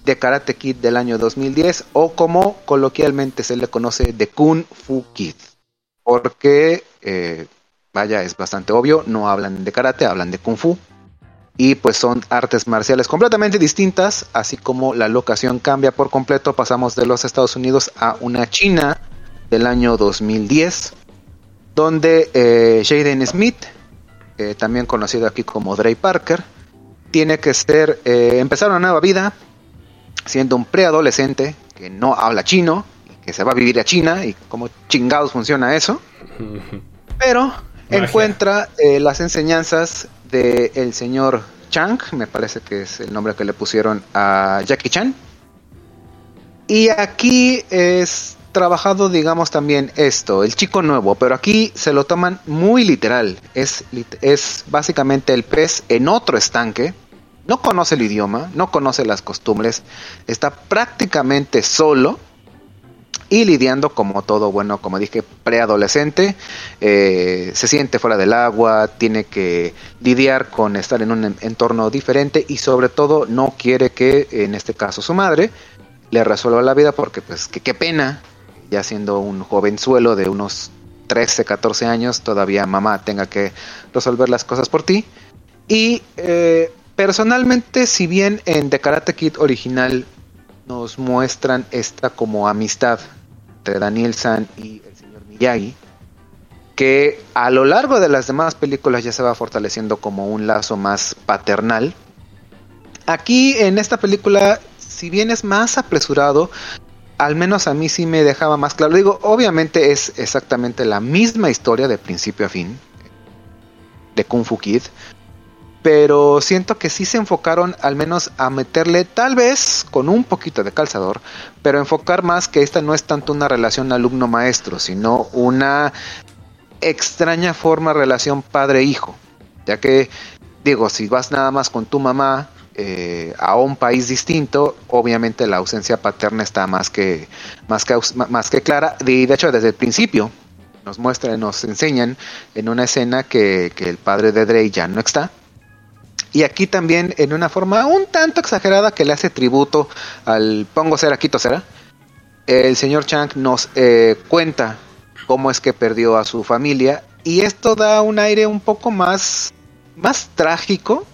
de Karate Kid del año 2010 o como coloquialmente se le conoce de Kung Fu Kid. Porque, eh, vaya, es bastante obvio, no hablan de karate, hablan de Kung Fu y pues son artes marciales completamente distintas, así como la locación cambia por completo, pasamos de los Estados Unidos a una China del año 2010, donde eh, Jaden Smith, eh, también conocido aquí como Dre Parker, tiene que ser, eh, empezar una nueva vida, siendo un preadolescente que no habla chino, que se va a vivir a China, y cómo chingados funciona eso, *laughs* pero Magia. encuentra las enseñanzas del señor Chang, me parece que es el nombre que le pusieron a Jackie Chan. Y aquí es trabajado, digamos, también esto, el chico nuevo, pero aquí se lo toman muy literal. Es, es básicamente el pez en otro estanque. No conoce el idioma, no conoce las costumbres, está prácticamente solo y lidiando como todo bueno, como dije, preadolescente, eh, se siente fuera del agua, tiene que lidiar con estar en un en- entorno diferente y sobre todo no quiere que, en este caso su madre, le resuelva la vida porque pues que qué pena, ya siendo un jovenzuelo de unos 13, 14 años, todavía mamá tenga que resolver las cosas por ti. Y eh, personalmente, si bien en The Karate Kid original nos muestran esta como amistad entre Daniel San y el señor Miyagi, que a lo largo de las demás películas ya se va fortaleciendo como un lazo más paternal. Aquí en esta película, si bien es más apresurado, al menos a mí sí me dejaba más claro. Digo, obviamente es exactamente la misma historia de principio a fin de Kung Fu Kid, pero siento que sí se enfocaron al menos a meterle tal vez con un poquito de calzador, pero enfocar más que esta no es tanto una relación alumno-maestro, sino una extraña forma de relación padre-hijo, ya que digo, si vas nada más con tu mamá eh, a un país distinto, obviamente la ausencia paterna está más que, más que, más que clara, y de hecho desde el principio nos muestran, nos enseñan en una escena que, que el padre de Drey ya no está, y aquí también en una forma un tanto exagerada que le hace tributo al Pongo Cera, Quito Cera, el señor Chang nos eh, cuenta cómo es que perdió a su familia y esto da un aire un poco más, más trágico,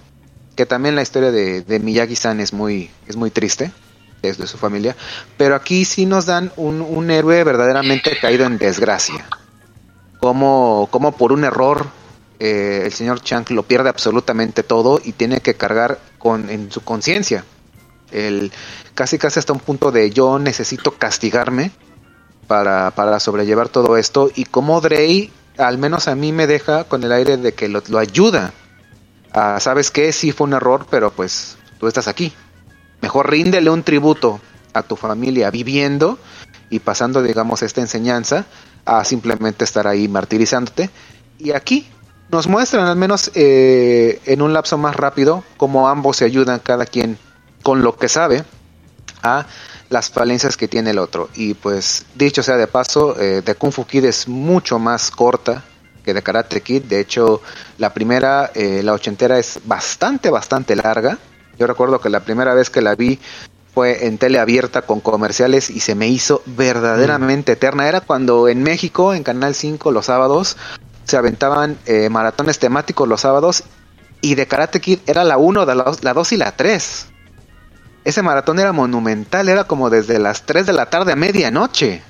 que también la historia de, de Miyagi-san es muy, es muy triste, es de su familia, pero aquí sí nos dan un, un héroe verdaderamente caído en desgracia, como, como por un error eh, el señor Chang lo pierde absolutamente todo y tiene que cargar con, en su conciencia. El, casi casi hasta un punto de yo necesito castigarme para, para sobrellevar todo esto y como Drey al menos a mí me deja con el aire de que lo, lo ayuda. Sabes que sí fue un error, pero pues tú estás aquí. Mejor ríndele un tributo a tu familia viviendo y pasando, digamos, esta enseñanza a simplemente estar ahí martirizándote. Y aquí nos muestran, al menos eh, en un lapso más rápido, cómo ambos se ayudan, cada quien con lo que sabe, a las falencias que tiene el otro. Y pues, dicho sea de paso, eh, de Kung Fu Kid es mucho más corta que de Karate Kid. De hecho, la primera, eh, la ochentera, es bastante, bastante larga. Yo recuerdo que la primera vez que la vi fue en tele abierta con comerciales y se me hizo verdaderamente eterna. Era cuando en México, en Canal 5, los sábados, se aventaban eh, maratones temáticos los sábados y de Karate Kid era la 1, la 2 y la 3. Ese maratón era monumental, era como desde las 3 de la tarde a medianoche.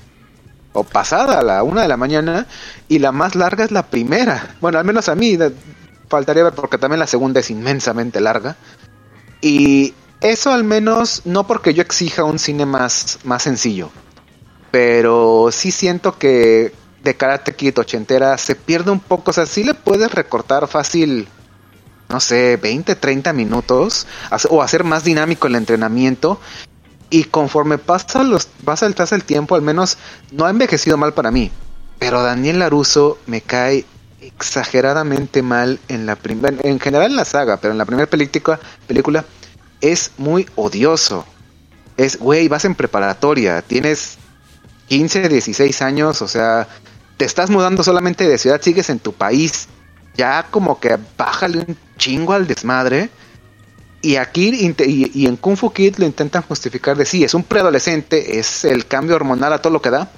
O pasada la 1 de la mañana. Y la más larga es la primera. Bueno, al menos a mí faltaría ver porque también la segunda es inmensamente larga. Y eso al menos no porque yo exija un cine más, más sencillo. Pero sí siento que de Karate Kid ochentera se pierde un poco. O sea, sí le puedes recortar fácil, no sé, 20, 30 minutos o hacer más dinámico el entrenamiento. Y conforme pasa, los, pasa el, pasa el tiempo, al menos no ha envejecido mal para mí. Pero Daniel Laruso me cae exageradamente mal en la primera, en general en la saga, pero en la primera película, película es muy odioso. Es, güey, vas en preparatoria, tienes 15, 16 años, o sea, te estás mudando solamente de ciudad, sigues en tu país, ya como que bájale un chingo al desmadre. Y aquí y, en Kung Fu Kid lo intentan justificar de sí, es un preadolescente, es el cambio hormonal a todo lo que da,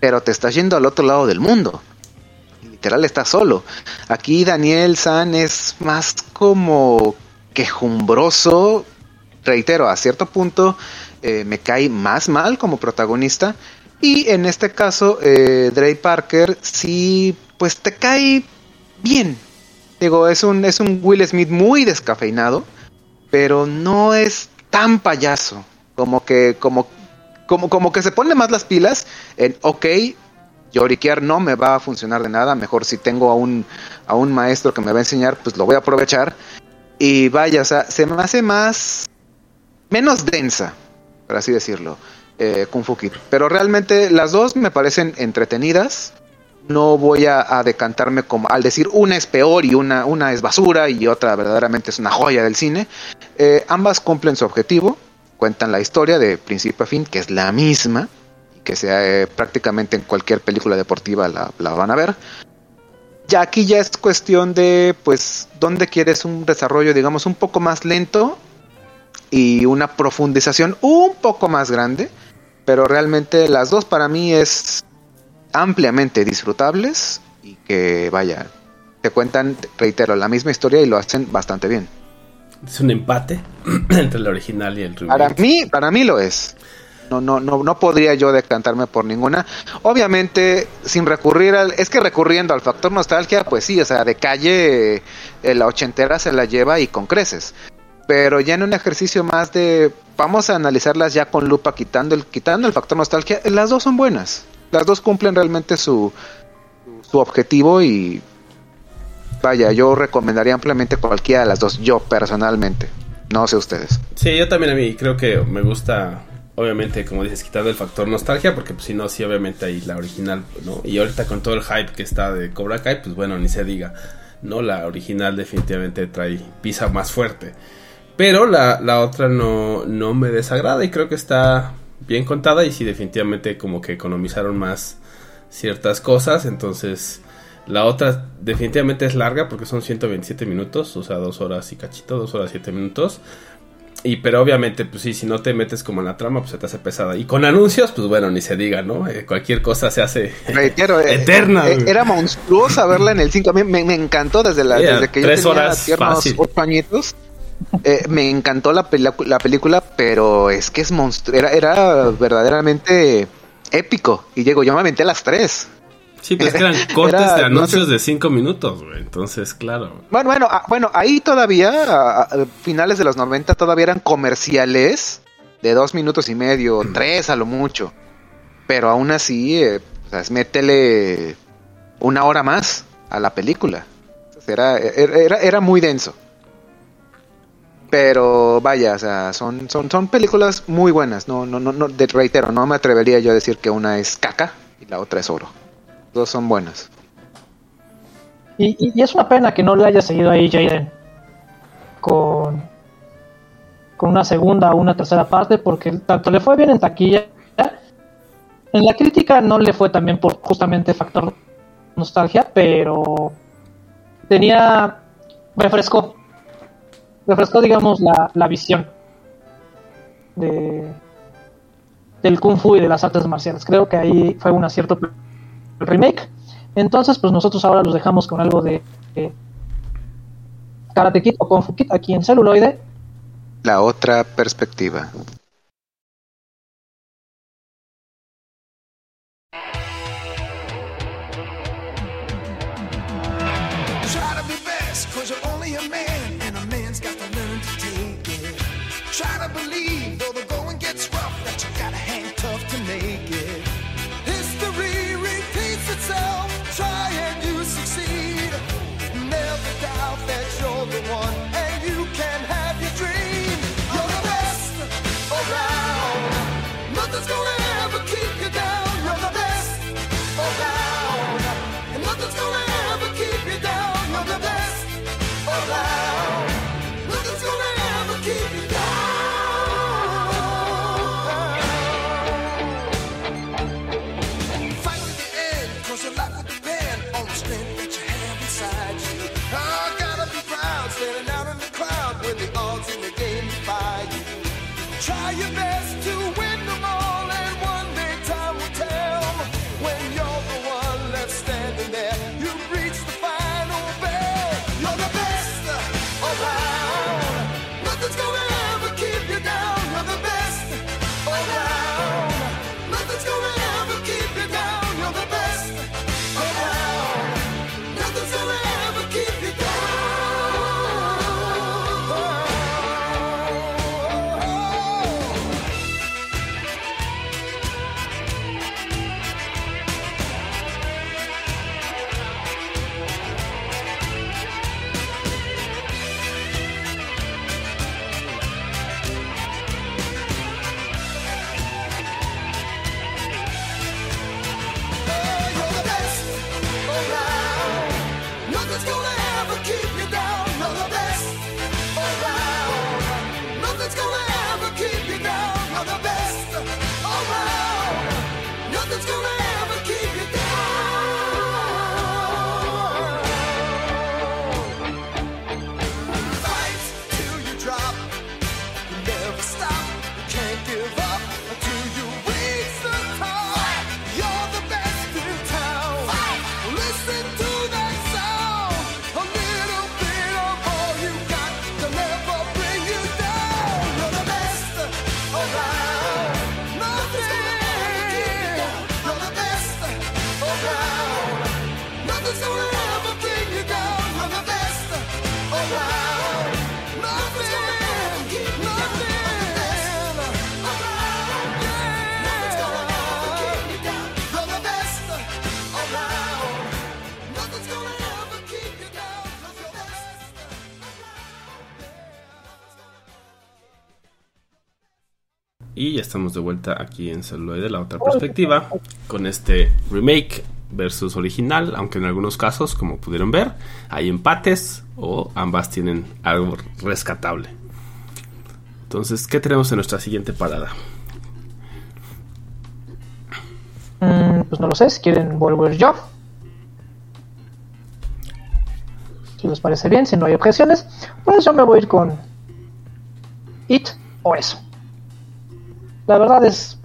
pero te estás yendo al otro lado del mundo. Literal estás solo. Aquí Daniel San es más como quejumbroso, reitero, a cierto punto eh, me cae más mal como protagonista, y en este caso, eh, Dre Parker sí, pues te cae bien. Digo, es un, es un Will Smith muy descafeinado, pero no es tan payaso. Como que, como, como, como que se pone más las pilas en, ok, lloriquear no me va a funcionar de nada. Mejor si tengo a un, a un maestro que me va a enseñar, pues lo voy a aprovechar. Y vaya, o sea, se me hace más, menos densa, por así decirlo eh, Kung Fu Kid. Pero realmente las dos me parecen entretenidas. No voy a, decantarme como al decir una es peor y una, una es basura y otra verdaderamente es una joya del cine. Eh, ambas cumplen su objetivo, cuentan la historia de principio a fin, que es la misma, que sea eh, prácticamente en cualquier película deportiva la, la van a ver. Ya aquí ya es cuestión de, pues, dónde quieres un desarrollo, digamos, un poco más lento y una profundización un poco más grande pero realmente las dos para mí es ampliamente disfrutables y que vaya, te cuentan, reitero, la misma historia y lo hacen bastante bien. Es un empate *clears throat* entre el original y el remake. Para mí, para mí lo es. no, no, no, no podría yo decantarme por ninguna. Obviamente, sin recurrir al, es que recurriendo al factor nostalgia, pues sí, o sea, de calle eh, la ochentera se la lleva y con creces. Pero ya en un ejercicio más de, vamos a analizarlas ya con lupa, quitando el, quitando el factor nostalgia, las dos son buenas. Las dos cumplen realmente su, su objetivo y vaya, yo recomendaría ampliamente cualquiera de las dos, yo personalmente. No sé ustedes. Sí, yo también a mí creo que me gusta, obviamente, como dices, quitando el factor nostalgia, porque pues si no, sí, obviamente hay la original, ¿no? Y ahorita con todo el hype que está de Cobra Kai, pues bueno, ni se diga, ¿no? La original definitivamente trae, pisa más fuerte. Pero la, la otra no, no me desagrada y creo que está bien contada y sí, definitivamente como que economizaron más ciertas cosas, entonces... La otra definitivamente es larga porque son 127 minutos, o sea, dos horas y cachito, dos horas siete minutos. Y pero obviamente, pues sí, si no te metes como en la trama, pues se te hace pesada. Y con anuncios, pues bueno, ni se diga, ¿no? Eh, cualquier cosa se hace *laughs* Reitero, eh, eterna. eh, era monstruosa verla en el 5. A mí me, me encantó desde, la, Yeah, desde que yo tres tenía horas tiernos fácil. añitos. Eh, me encantó la, película, pero es que es monstruo. Era, era verdaderamente épico. Y llego, yo me aventé las tres. Sí, pues es que eran *laughs* cortes Era- de no anuncios sé- de 5 minutos, güey. Entonces, claro. Bueno, bueno, ah, bueno, ahí todavía, a, a finales de los 90, todavía eran comerciales de dos minutos y medio, tres a lo mucho. Pero aún así, eh, métele una hora más a la película. Entonces, Era, era, era muy denso. Pero vaya, o sea, son, son, son películas muy buenas. No, no, no, no, de- reitero, no me atrevería yo a decir que una es caca y la otra es oro. Dos son buenas. Y, y- es una pena que no le haya seguido ahí Jaden con, con una segunda o una tercera parte, porque tanto le fue bien en taquilla, en la crítica no le fue también por justamente factor nostalgia, pero tenía, refrescó, refrescó digamos la, la visión de, del kung fu y de las artes marciales. Creo que ahí fue un acierto el remake. Entonces, pues nosotros ahora los dejamos con algo de, de Karate Kid o Kung Fu Kid aquí en celuloide. La otra perspectiva. Y ya estamos de vuelta aquí en celuloide, la otra perspectiva, con este remake versus original, aunque en algunos casos, como pudieron ver, hay empates o ambas tienen algo rescatable. Entonces, ¿qué tenemos en nuestra siguiente parada? Mm, pues no lo sé, si quieren volver yo. Si les parece bien, si no hay objeciones, pues yo me voy a ir con It o eso. La verdad es,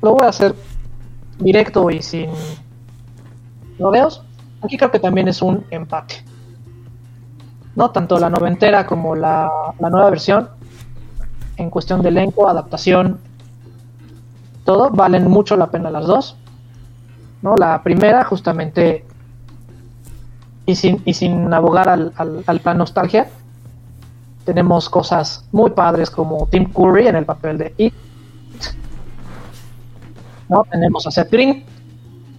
lo voy a hacer directo y sin rodeos. Aquí creo que también es un empate. No tanto la noventera como la, la nueva versión, en cuestión de elenco, adaptación, todo, valen mucho la pena las dos. ¿no? La primera, justamente, y sin, y sin abogar al, al, al plan nostalgia, tenemos cosas muy padres como Tim Curry en el papel de It. ¿No? Tenemos a Seth Green.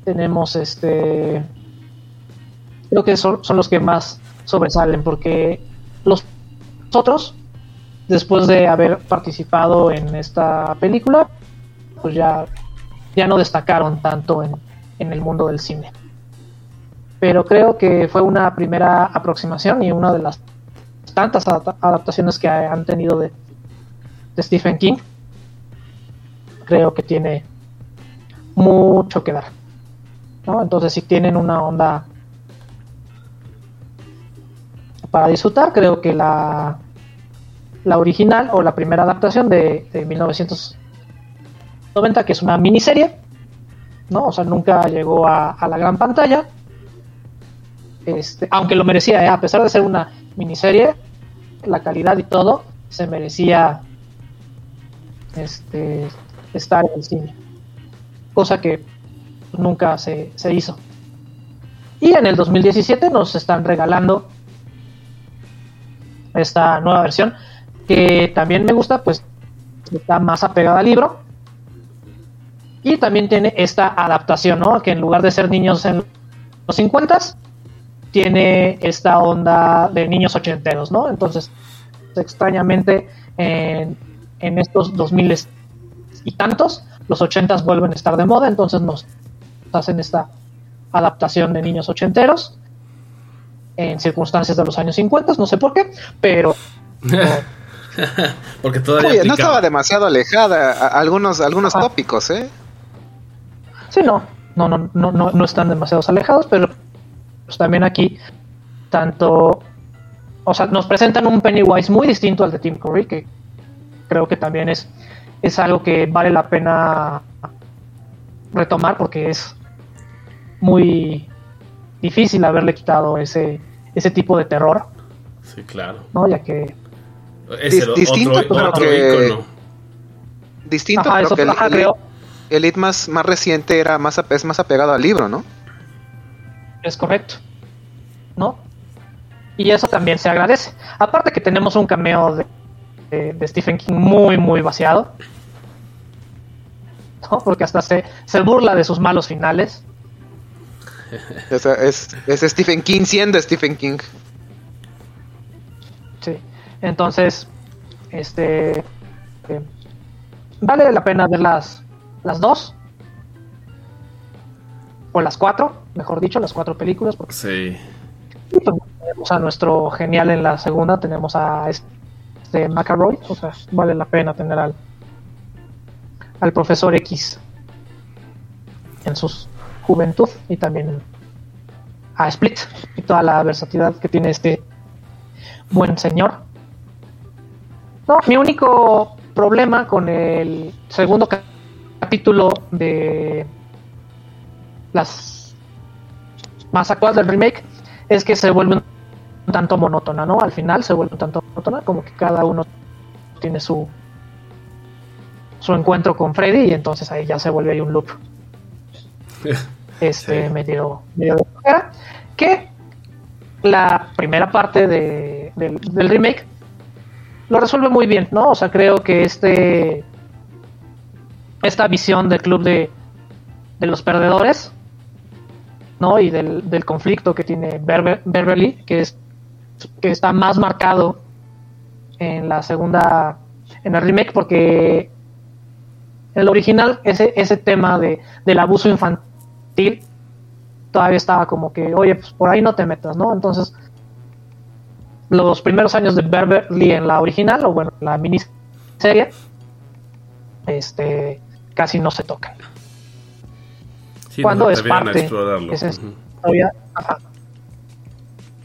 Tenemos este. Creo que son, son los que más sobresalen porque los otros, después de haber participado en esta película, pues ya, ya no destacaron tanto en, en el mundo del cine. Pero creo que fue una primera aproximación y una de las tantas adap- adaptaciones que han tenido de, de Stephen King. Creo que tiene mucho que dar. ¿no? Entonces, si tienen una onda para disfrutar, creo que la, la original o la primera adaptación de, de 1990, que es una miniserie, ¿no? O sea, nunca llegó a, a la gran pantalla. Este, aunque lo merecía, ¿eh? a pesar de ser una miniserie, la calidad y todo, se merecía este, estar en el cine. Cosa que nunca se, se hizo. Y en el 2017 nos están regalando esta nueva versión que también me gusta, pues está más apegada al libro. Y también tiene esta adaptación, ¿no? Que en lugar de ser niños en los 50 tiene esta onda de niños ochenteros, ¿no? Entonces, extrañamente, en, en estos 2000 y tantos, los 80 vuelven a estar de moda, entonces nos hacen esta adaptación de niños ochenteros en circunstancias de los años 50, no sé por qué, pero *laughs* Porque todavía Oye, no estaba demasiado alejada a- a algunos, algunos tópicos, ¿eh? sí, no, no, no, no, no, no están demasiado alejados, pero pues también aquí, tanto, o sea, nos presentan un Pennywise muy distinto al de Tim Curry, que creo que también es, es algo que vale la pena retomar porque es muy difícil haberle quitado ese, ese tipo de terror, Sí, claro. ¿no? Ya que Es el Dis- distinto, otro, pero otro que- ícono. Distinto, Ajá, pero eso, que el, ajá, el- creo. el hit más, más reciente era más, es más apegado al libro, ¿no? Es correcto. ¿No? Y eso también se agradece. Aparte que tenemos un cameo de, de- de Stephen King muy, muy vaciado. ¿No? Porque hasta se, se burla de sus malos finales. Es, es Stephen King siendo Stephen King. Sí. Entonces, este. eh, vale la pena ver las, las dos. O las cuatro, mejor dicho, las cuatro películas. Porque Sí. Y, tenemos a nuestro genial en la segunda, tenemos a este McAvoy, o sea, vale la pena tener al, al profesor X en su juventud y también a Split y toda la versatilidad que tiene este buen señor. No, mi único problema con el segundo ca- capítulo de las más actuales del remake es que se vuelve un tanto monótona, ¿no? Al final se vuelve un tanto monótona, como que cada uno tiene su su encuentro con Freddy y entonces ahí ya se vuelve ahí un loop. *laughs* Este Sí. medio, medio de que la primera parte de- del, del remake lo resuelve muy bien, ¿no? O sea, creo que este esta visión del club de, de los perdedores ¿no? Y del, del conflicto que tiene Berber- Beverly, que es que está más marcado en la segunda, en el remake, porque En el original, ese, ese tema de, del abuso infantil todavía estaba como que, oye, pues por ahí no te metas, ¿no? Entonces, los primeros años de Beverly en la original, o bueno, la miniserie, este, casi no se tocan. Sí, Cuando nos es parte, es- ajá,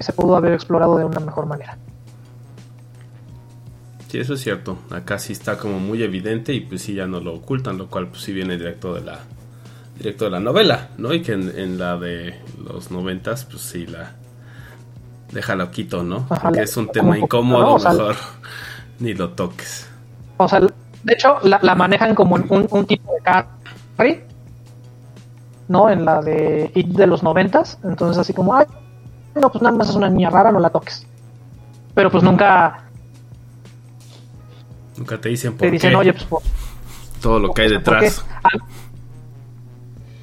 que se pudo haber explorado de una mejor manera. Sí, eso es cierto. Acá sí está como muy evidente y pues sí ya no lo ocultan, lo cual pues sí viene directo de la directo de la novela, ¿no? Y que en, en la de los noventas pues sí la deja loquito, ¿no? Ajá, Porque es un tema un incómodo, ¿no? O sea, mejor *laughs* ni lo toques. O sea, de hecho, la, la manejan como un, un tipo de carry, ¿no? En la de It de los noventas. Entonces, así como, ay, no, pues nada más es una niña rara, no la toques. Pero pues nunca Nunca te dicen por te dicen, qué, oye, pues por, todo lo que hay detrás. Al-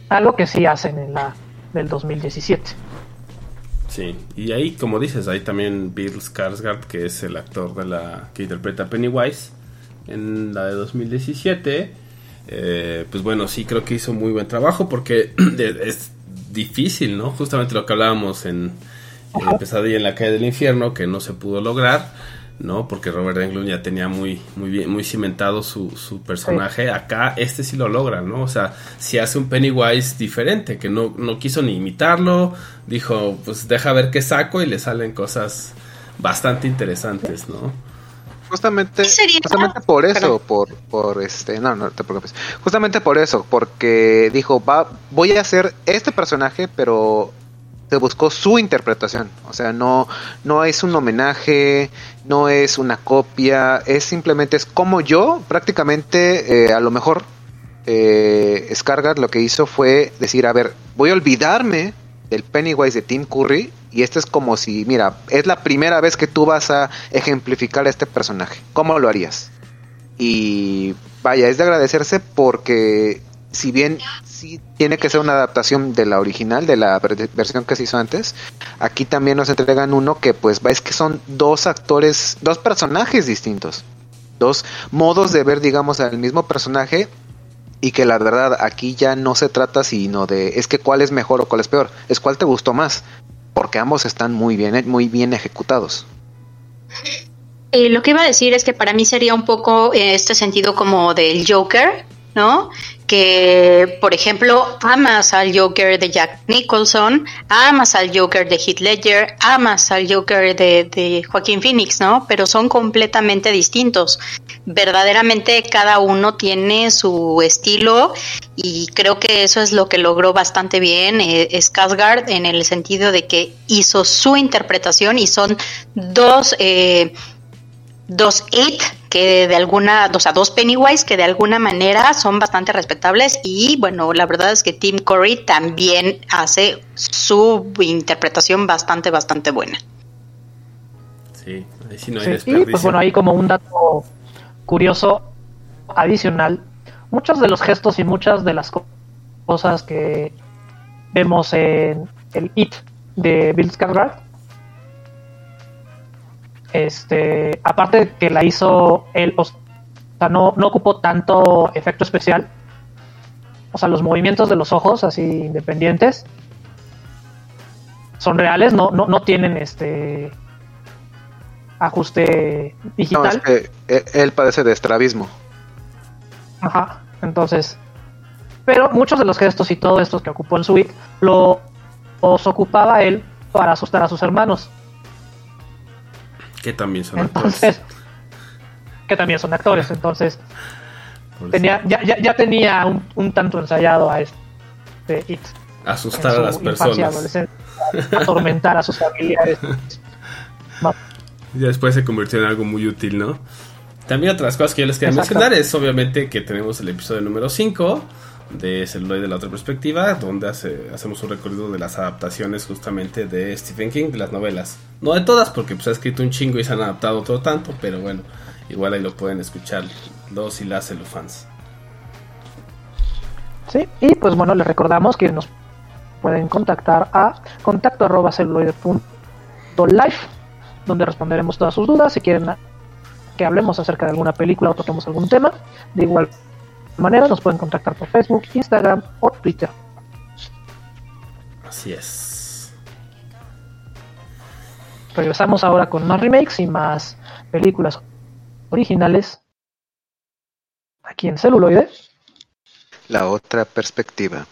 Algo que sí hacen en la del 2017. Sí, y ahí, como dices, ahí también Bill Skarsgård, que es el actor de la que interpreta a Pennywise en la de 2017. eh, pues bueno, sí creo que hizo muy buen trabajo porque *clears throat* es difícil, ¿no? Justamente lo que hablábamos en eh, Pesadilla en la calle del infierno, que no se pudo lograr, ¿no? Porque Robert Englund ya tenía muy, muy bien, muy cimentado su, su personaje. Acá este sí lo logra, ¿no? O sea, si hace un Pennywise diferente, que no, no quiso ni imitarlo, dijo, pues deja ver qué saco y le salen cosas bastante interesantes, ¿no? Justamente, justamente por eso, por, por este, no, no te preocupes. Justamente por eso, porque dijo, va, voy a hacer este personaje, pero se buscó su interpretación. O sea, no, no es un homenaje, no es una copia, es simplemente es como yo, prácticamente, eh, a lo mejor, eh, lo que hizo fue decir, a ver, voy a olvidarme del Pennywise de Tim Curry y este es como si, mira, es la primera vez que tú vas a ejemplificar a este personaje. ¿Cómo lo harías? Y vaya, es de agradecerse porque si bien sí tiene que ser una adaptación de la original, de la ver- versión que se hizo antes, aquí también nos entregan uno que pues es que son dos actores, dos personajes distintos, dos modos de ver, digamos, al mismo personaje y que la verdad aquí ya no se trata sino de es que cuál es mejor o cuál es peor, es cuál te gustó más, porque ambos están muy bien, muy bien ejecutados. Eh, lo que iba a decir es que para mí sería un poco eh, este sentido como del Joker, ¿no? Que, por ejemplo, amas al Joker de Jack Nicholson, amas al Joker de Heath Ledger, amas al Joker de, de Joaquín Phoenix, ¿no? Pero son completamente distintos. Verdaderamente cada uno tiene su estilo y creo que eso es lo que logró bastante bien eh, en el sentido de que hizo su interpretación y son dos... Eh, dos It que de alguna, o sea, dos Pennywise que de alguna manera son bastante respetables y bueno, la verdad es que Tim Curry también hace su interpretación bastante, bastante buena. Sí, ahí sí no hay Sí, y pues bueno, ahí como un dato curioso adicional, muchos de los gestos y muchas de las co- cosas que vemos en el It de Bill Skarsgård, este, aparte de que la hizo él, o sea, no, no ocupó tanto efecto especial, o sea, los movimientos de los ojos así independientes son reales, no, no, no tienen este ajuste No, digital. es que él, él padece de estrabismo. Ajá, entonces. Pero muchos de los gestos y todo esto que ocupó en Sweet lo los ocupaba él para asustar a sus hermanos. Que también son actores. Entonces, que también son actores. Entonces, tenía, ya, ya, ya tenía un, un tanto ensayado a este It. Asustar a las personas. atormentar a sus familiares. *laughs* No, Y después se convirtió en algo muy útil, ¿no? También otras cosas que yo les quería Exacto. mencionar es obviamente que tenemos el episodio número 5 de Celuloid de la otra perspectiva, donde hace- hacemos un recorrido de las adaptaciones justamente de Stephen King, de las novelas. No de todas, porque pues ha escrito un chingo y se han adaptado otro tanto, pero bueno, igual ahí lo pueden escuchar los y las celufans. Sí, y pues bueno, les recordamos que nos pueden contactar a contacto arroba celuloide.life, donde responderemos todas sus dudas. Si quieren que hablemos acerca de alguna película o toquemos algún tema, de igual manera nos pueden contactar por Facebook, Instagram o Twitter. Así es. Regresamos ahora con más remakes y más películas originales aquí en celuloide. La otra perspectiva.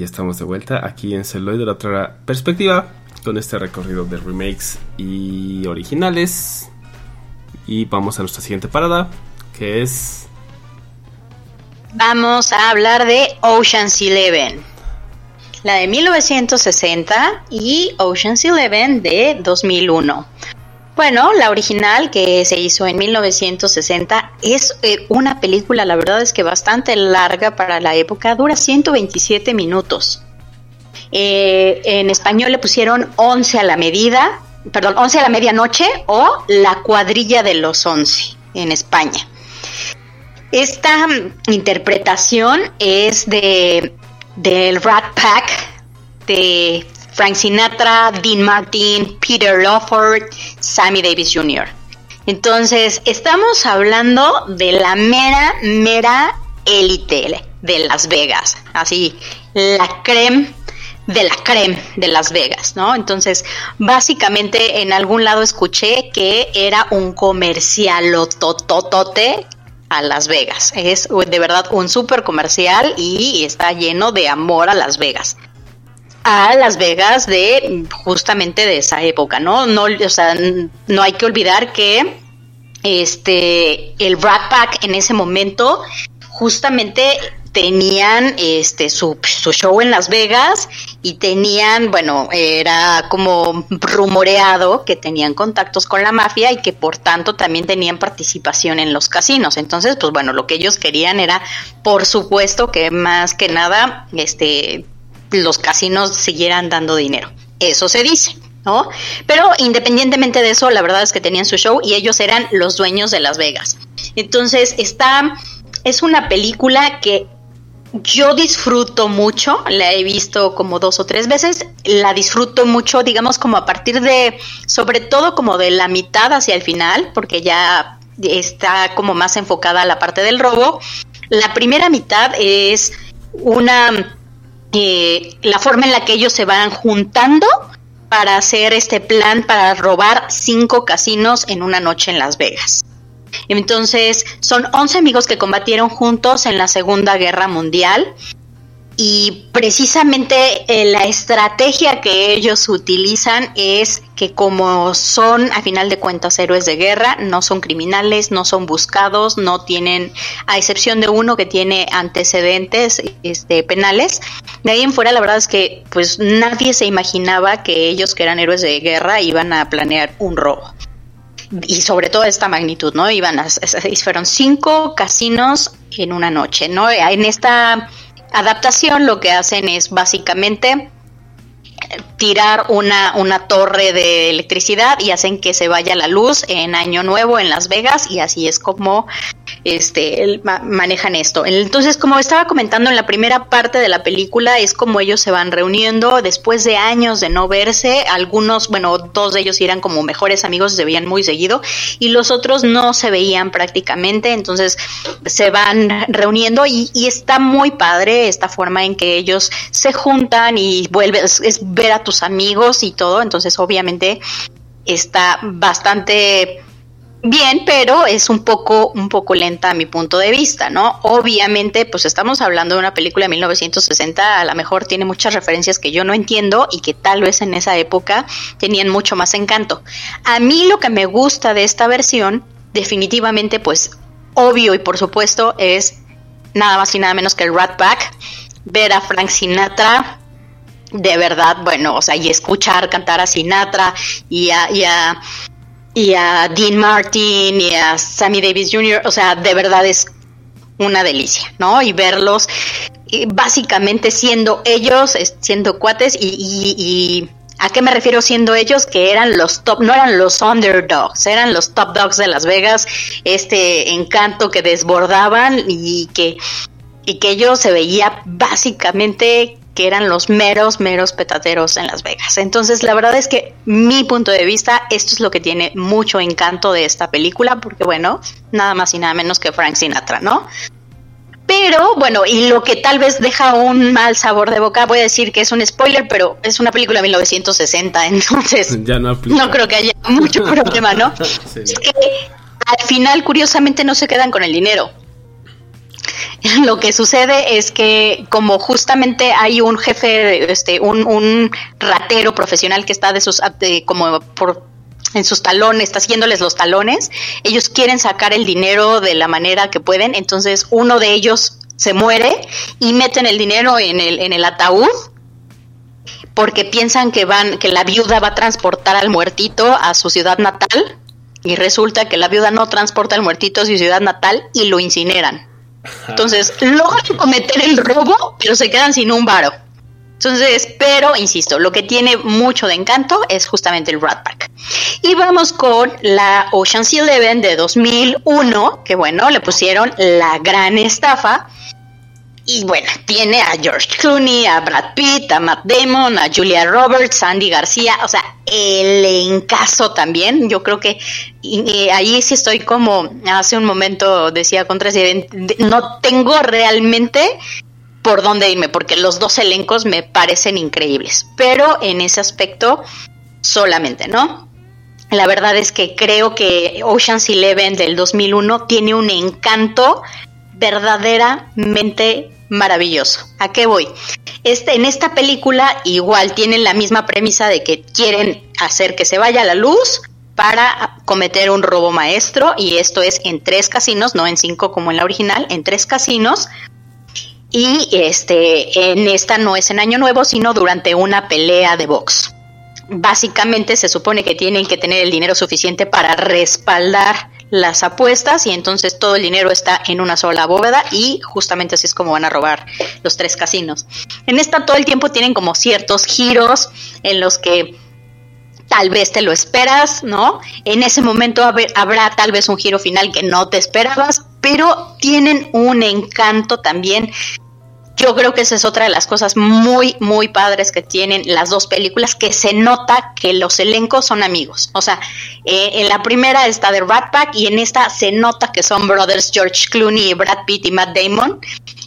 Y estamos de vuelta aquí en Celoid de la otra perspectiva con este recorrido de remakes y originales. Y vamos a nuestra siguiente parada, que es Vamos a hablar de Ocean's Eleven. La de 1960 y Ocean's Eleven de 2001. Bueno, la original que se hizo en 1960 es eh, una película, la verdad es que bastante larga para la época, dura 127 minutos. Eh, en español le pusieron 11 a la medida, perdón, 11 a la medianoche o La cuadrilla de los 11 en España. Esta mm, interpretación es de del Rat Pack de Frank Sinatra, Dean Martin, Peter Lawford, Sammy Davis Jr. Entonces, estamos hablando de la mera, mera élite de Las Vegas. Así, la creme de la creme de Las Vegas, ¿no? Entonces, básicamente en algún lado escuché que era un comercial tototote a Las Vegas. Es de verdad un súper comercial y está lleno de amor a Las Vegas a Las Vegas de justamente de esa época, ¿no? No, o sea, no hay que olvidar que este el Rat Pack en ese momento justamente tenían este su, su, show en Las Vegas y tenían, bueno, era como rumoreado que tenían contactos con la mafia y que por tanto también tenían participación en los casinos. Entonces, pues bueno, lo que ellos querían era, por supuesto, que más que nada, este, los casinos siguieran dando dinero. Eso se dice. ¿No? Pero independientemente de eso, la verdad es que tenían su show y ellos eran los dueños de Las Vegas. Entonces, está, es una película que yo disfruto mucho, la he visto como dos o tres veces, la disfruto mucho, digamos, como a partir de, sobre todo como de la mitad hacia el final, porque ya está como más enfocada a la parte del robo. La primera mitad es una, eh, la forma en la que ellos se van juntando para hacer este plan para robar cinco casinos en una noche en Las Vegas. Entonces, son 11 amigos que combatieron juntos en la Segunda Guerra Mundial y precisamente eh, la estrategia que ellos utilizan es que como son a final de cuentas héroes de guerra, no son criminales, no son buscados, no tienen, a excepción de uno que tiene antecedentes este, penales, de ahí en fuera la verdad es que pues nadie se imaginaba que ellos que eran héroes de guerra iban a planear un robo y sobre todo esta magnitud, ¿no? Iban a, fueron cinco casinos en una noche, ¿no? En esta adaptación lo que hacen es básicamente tirar una, una torre de electricidad y hacen que se vaya la luz en Año Nuevo en Las Vegas y así es como este, manejan esto. Entonces, como estaba comentando en la primera parte de la película, es como ellos se van reuniendo después de años de no verse. Algunos, bueno, dos de ellos eran como mejores amigos, se veían muy seguido, y los otros no se veían prácticamente. Entonces, se van reuniendo y, está muy padre esta forma en que ellos se juntan y vuelves, es ver a tus amigos y todo. Entonces, obviamente, está bastante bien, pero es un poco, un poco lenta a mi punto de vista, ¿no? Obviamente, pues estamos hablando de una película de 1960, a lo mejor tiene muchas referencias que yo no entiendo y que tal vez en esa época tenían mucho más encanto. A mí lo que me gusta de esta versión, definitivamente, pues obvio y por supuesto, es nada más y nada menos que el Rat Pack, ver a Frank Sinatra. De verdad, bueno, o sea, y escuchar cantar a Sinatra y a, y a y a Dean Martin y a Sammy Davis Jr., o sea, de verdad es una delicia, ¿no? Y verlos básicamente siendo ellos, siendo cuates y, y, ¿A qué me refiero siendo ellos? Que eran los top, no eran los underdogs, eran los top dogs de Las Vegas, este encanto que desbordaban y que, y que ellos se veía básicamente que eran los meros, meros petateros en Las Vegas. Entonces, la verdad es que mi punto de vista, esto es lo que tiene mucho encanto de esta película, porque bueno, nada más y nada menos que Frank Sinatra, ¿no? Pero bueno, y lo que tal vez deja un mal sabor de boca, voy a decir que es un spoiler, pero es una película de 1960, *laughs* entonces ya no, no creo que haya mucho *laughs* problema, ¿no? Es que al final, curiosamente, no se quedan con el dinero *laughs* lo que sucede es que como justamente hay un jefe, este, un, un ratero profesional que está de sus, como por en sus talones, está haciéndoles los talones, ellos quieren sacar el dinero de la manera que pueden, entonces uno de ellos se muere y meten el dinero en el, en el ataúd porque piensan que van, que la viuda va a transportar al muertito a su ciudad natal y resulta que la viuda no transporta al muertito a su ciudad natal y lo incineran. Entonces, logran cometer el robo, pero se quedan sin un varo. Entonces, pero, insisto, lo que tiene mucho de encanto es justamente el Rat Pack. Y vamos con la Ocean's Eleven de 2001, que bueno, le pusieron la gran estafa. Y bueno, tiene a George Clooney, a Brad Pitt, a Matt Damon, a Julia Roberts, Andy García, o sea, el encaso también. Yo creo que ahí sí estoy como hace un momento decía contra no tengo realmente por dónde irme, porque los dos elencos me parecen increíbles, pero en ese aspecto solamente, ¿no? La verdad es que creo que Ocean's Eleven del 2001 tiene un encanto verdaderamente maravilloso. ¿A qué voy? Este, en esta película igual tienen la misma premisa de que quieren hacer que se vaya la luz para cometer un robo maestro y esto es en tres casinos, no en cinco como en la original, en tres casinos. Y este, en esta no es en Año Nuevo, sino durante una pelea de box. Básicamente se supone que tienen que tener el dinero suficiente para respaldar las apuestas y entonces todo el dinero está en una sola bóveda y justamente así es como van a robar los tres casinos. En esta todo el tiempo tienen como ciertos giros en los que tal vez te lo esperas, ¿no? En ese momento habrá tal vez un giro final que no te esperabas, pero tienen un encanto también Yo creo que esa es otra de las cosas muy, muy padres que tienen las dos películas, que se nota que los elencos son amigos. O sea, eh, en la primera está de Rat Pack y en esta se nota que son brothers George Clooney, Brad Pitt y Matt Damon.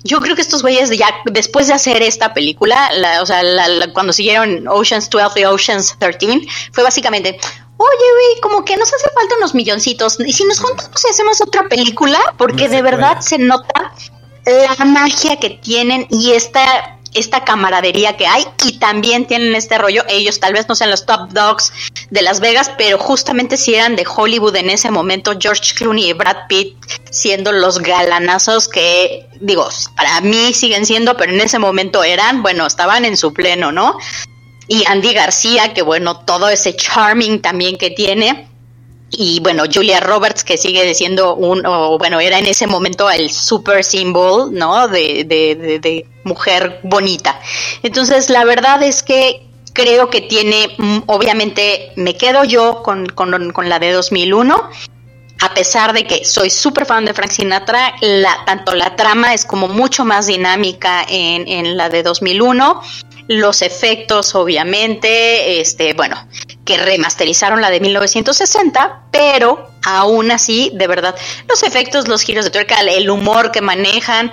Yo creo que estos güeyes ya después de hacer esta película, la- o sea, la- la- cuando siguieron Oceans 12 y Oceans 13, fue básicamente, oye, güey, como que nos hace falta unos milloncitos. Y si nos juntamos y hacemos otra película, porque de verdad se nota la magia que tienen y esta esta camaradería que hay y también tienen este rollo, ellos tal vez no sean los top dogs de Las Vegas, pero justamente si eran de Hollywood en ese momento, George Clooney y Brad Pitt siendo los galanazos que, digo, para mí siguen siendo, pero en ese momento eran, bueno, estaban en su pleno, ¿no? Y Andy García, que bueno, todo ese charming también que tiene. Y bueno, Julia Roberts, que sigue siendo un, o bueno, era en ese momento el super symbol, ¿no? De, de, de, de mujer bonita. Entonces, la verdad es que creo que tiene, mm, obviamente, me quedo yo con, con, con la de 2001. A pesar de que soy súper fan de Frank Sinatra, la, tanto la trama es como mucho más dinámica en, en la de 2001 los efectos obviamente, este, bueno, que remasterizaron la de 1960, pero aún así, de verdad, los efectos, los giros de tuerca, el humor que manejan,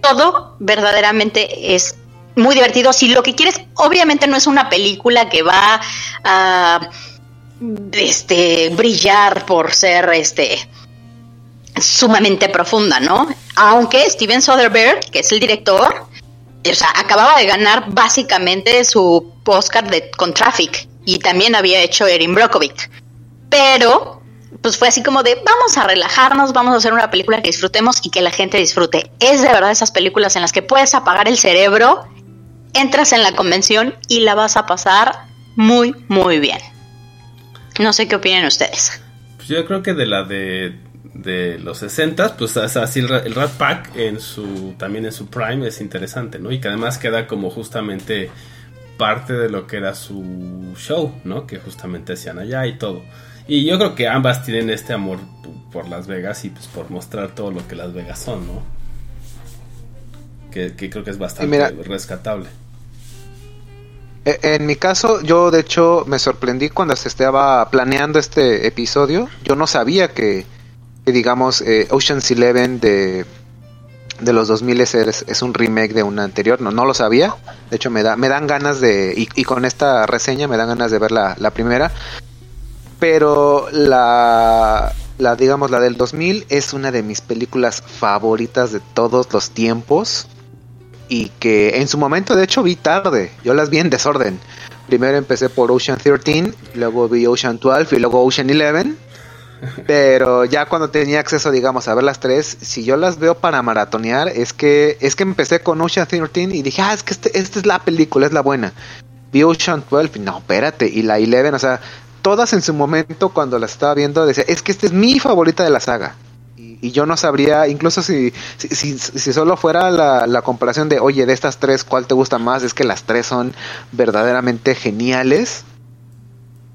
todo verdaderamente es muy divertido. Si lo que quieres, obviamente no es una película que va a este brillar por ser este sumamente profunda, ¿no? Aunque Steven Soderbergh, que es el director, o sea, acababa de ganar básicamente su Oscar de, con Traffic y también había hecho Erin Brockovich. Pero, pues fue así como de, vamos a relajarnos, vamos a hacer una película que disfrutemos y que la gente disfrute. Es de verdad esas películas en las que puedes apagar el cerebro, entras en la convención y la vas a pasar muy, muy bien. No sé qué opinan ustedes. Pues yo creo que de la de, de los 60 pues así el, Ra- el Rat Pack en su también en su prime es interesante, ¿no? Y que además queda como justamente parte de lo que era su show, ¿no? Que justamente hacían allá y todo. Y yo creo que ambas tienen este amor por Las Vegas y pues por mostrar todo lo que Las Vegas son, ¿no? Que, que creo que es bastante mira- rescatable. Eh, En mi caso, yo de hecho me sorprendí cuando se estaba planeando este episodio. Yo no sabía que, digamos, eh, Ocean's Eleven de, de los 2000 es, es un remake de una anterior. No, no lo sabía. De hecho, me, da, me dan ganas de... Y, y con esta reseña me dan ganas de ver la, la primera. Pero la, la, digamos, la del 2000 es una de mis películas favoritas de todos los tiempos y que en su momento de hecho vi tarde, yo las vi en desorden. Primero empecé por Ocean 13, luego vi Ocean 12 y luego Ocean 11. Pero ya cuando tenía acceso, digamos, a ver las tres, si yo las veo para maratonear, es que es que empecé con Ocean 13 y dije, ah, es que este, esta es la película, es la buena. Vi Ocean 12 y no, espérate, y la 11, o sea, todas en su momento cuando las estaba viendo decía, es que esta es mi favorita de la saga. Y, y yo no sabría, incluso si, si, si, si solo fuera la, la comparación de, oye, de estas tres, ¿cuál te gusta más? Es que las tres son verdaderamente geniales.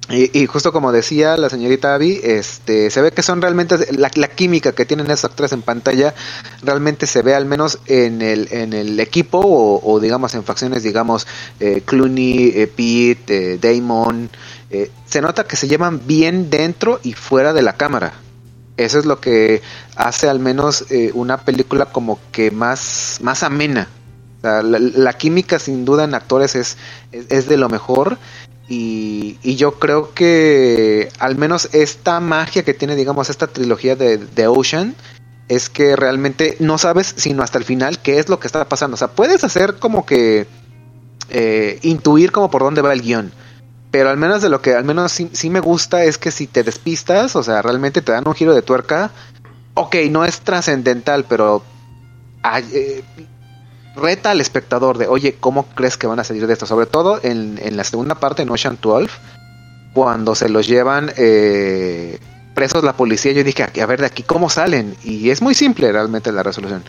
Y, y justo como decía la señorita Abby, este, se ve que son realmente la, química que tienen esas actores en pantalla, realmente se ve al menos en el, en el equipo o, o digamos en facciones, digamos eh, Clooney, eh, Pete, eh, Damon, eh, se nota que se llevan bien dentro y fuera de la cámara. Eso es lo que hace al menos una película como que más, más amena. La, la, química sin duda en actores es, es, es de lo mejor. Y, y, yo creo que al menos esta magia que tiene, digamos, esta trilogía de, de, Ocean es que realmente no sabes sino hasta el final qué es lo que está pasando. O sea, puedes hacer como que eh, intuir como por dónde va el guion. Pero al menos de lo que al menos sí, sí, me gusta es que si te despistas, o sea, realmente te dan un giro de tuerca. Ok, no es trascendental, pero eh, reta al espectador de, oye, ¿cómo crees que van a salir de esto? Sobre todo en, en la segunda parte, en Ocean 12, cuando se los llevan eh, presos la policía, yo dije, a ver, de aquí, ¿cómo salen? Y es muy simple realmente la resolución.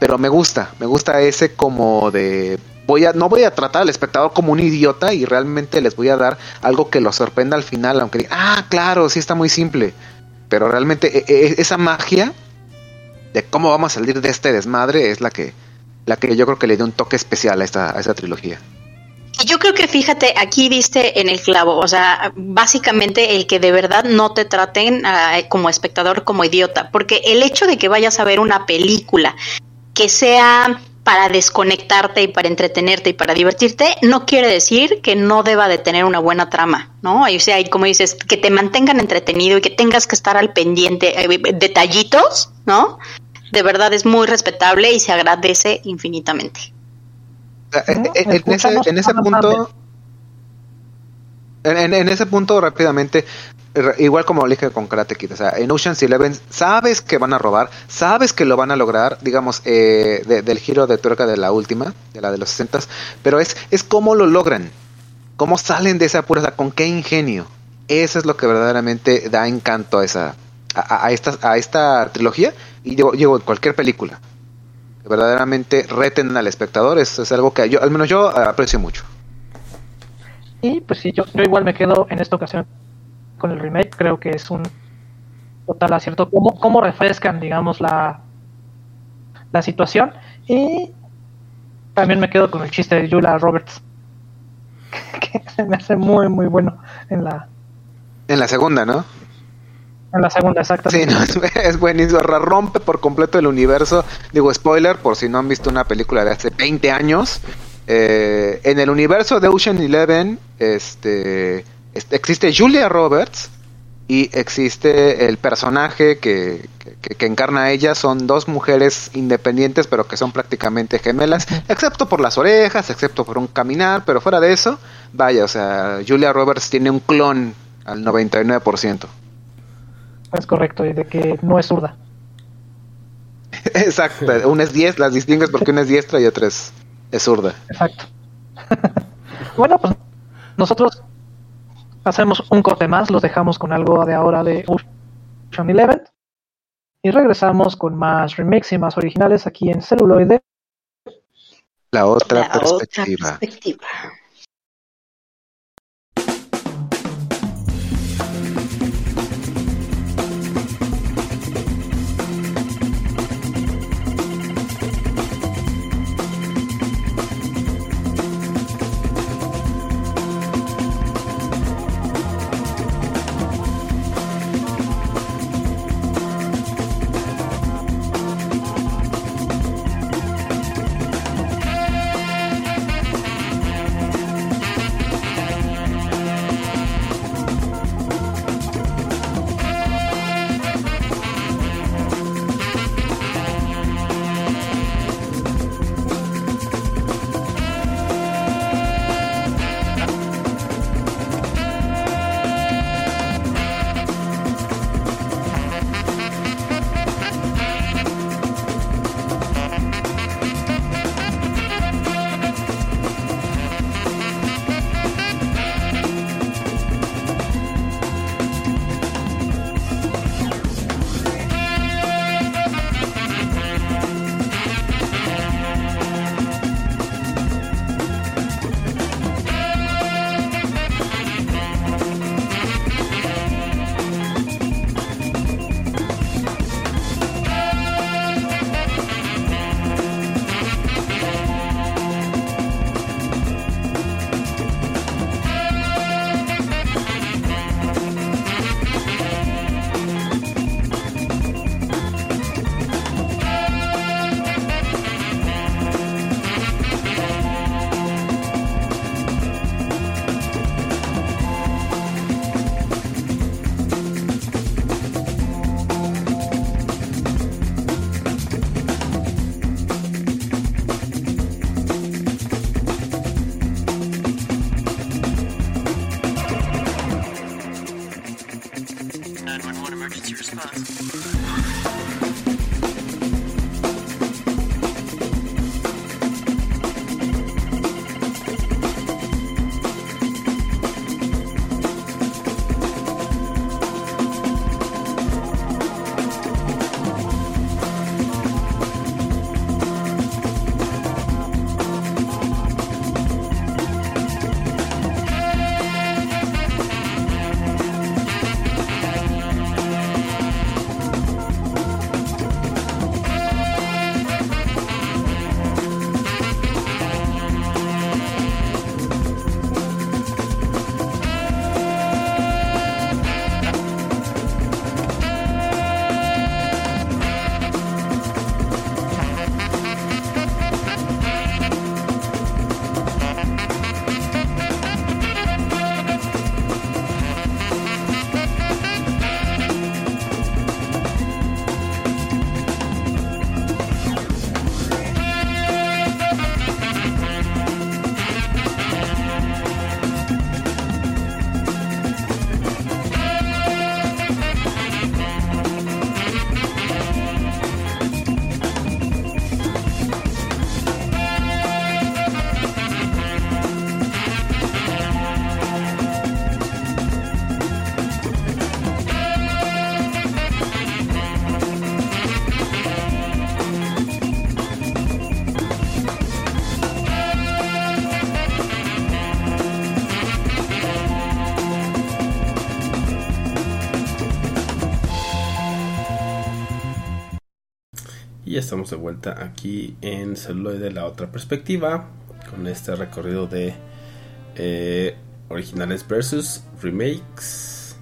Pero me gusta, me gusta ese como de... Voy a, no voy a tratar al espectador como un idiota y realmente les voy a dar algo que los sorprenda al final, aunque digan, ah, claro, sí está muy simple. Pero realmente e, e, esa magia de cómo vamos a salir de este desmadre es la que la que yo creo que le dio un toque especial a esta, a esta trilogía. Y yo creo que fíjate, aquí diste en el clavo, o sea, básicamente el que de verdad no te traten ah, como espectador como idiota, porque el hecho de que vayas a ver una película que sea para desconectarte y para entretenerte y para divertirte, no quiere decir que no deba de tener una buena trama, ¿no? O sea, y como dices, que te mantengan entretenido y que tengas que estar al pendiente, eh, detallitos, ¿no? De verdad es muy respetable y se agradece infinitamente. O sea, en- Ujú, en, en ese, en punto, en, ese punto rápidamente, igual como lo dije con Karate Kid, o sea, en Ocean's Eleven sabes que van a robar, sabes que lo van a lograr, digamos, eh, de- del giro de tuerca de la última, de la de los 60 pero es, es cómo lo logran, cómo salen de esa apuro, o sea, con qué ingenio. Eso es lo que verdaderamente da encanto a esa a, a- esta, a esta trilogía y digo, digo, cualquier película que verdaderamente reten al espectador es, es algo que yo al menos yo aprecio mucho Y pues sí, yo, yo igual me quedo en esta ocasión con el remake. Creo que es un total acierto. Cómo, cómo refrescan, digamos, la, la situación. Y también me quedo con el chiste de Julia Roberts. *laughs* Que se me hace muy, muy bueno en la, en la segunda no en la segunda, exacta. sí no *laughs* es, es buenísimo rompe por completo el universo digo spoiler por si no han visto una película de hace 20 años eh, en el universo de Ocean Eleven este, este, existe Julia Roberts y existe el personaje que, que, que encarna a ella. Son dos mujeres independientes, pero que son prácticamente gemelas, excepto por las orejas, excepto por un caminar, pero fuera de eso, vaya, o sea, Julia Roberts tiene un clon al 99%. Es correcto, y de que no es zurda. Exacto, una es 10, las distingues porque una es diestra y otra es, es zurda. Exacto. *laughs* bueno, pues nosotros hacemos un corte más, los dejamos con algo de ahora de Ocean Eleven y regresamos con más remix y más originales aquí en celuloide. La otra La otra perspectiva. Y estamos de vuelta aquí en Celuloide la otra perspectiva. Con este recorrido de eh, originales versus remakes.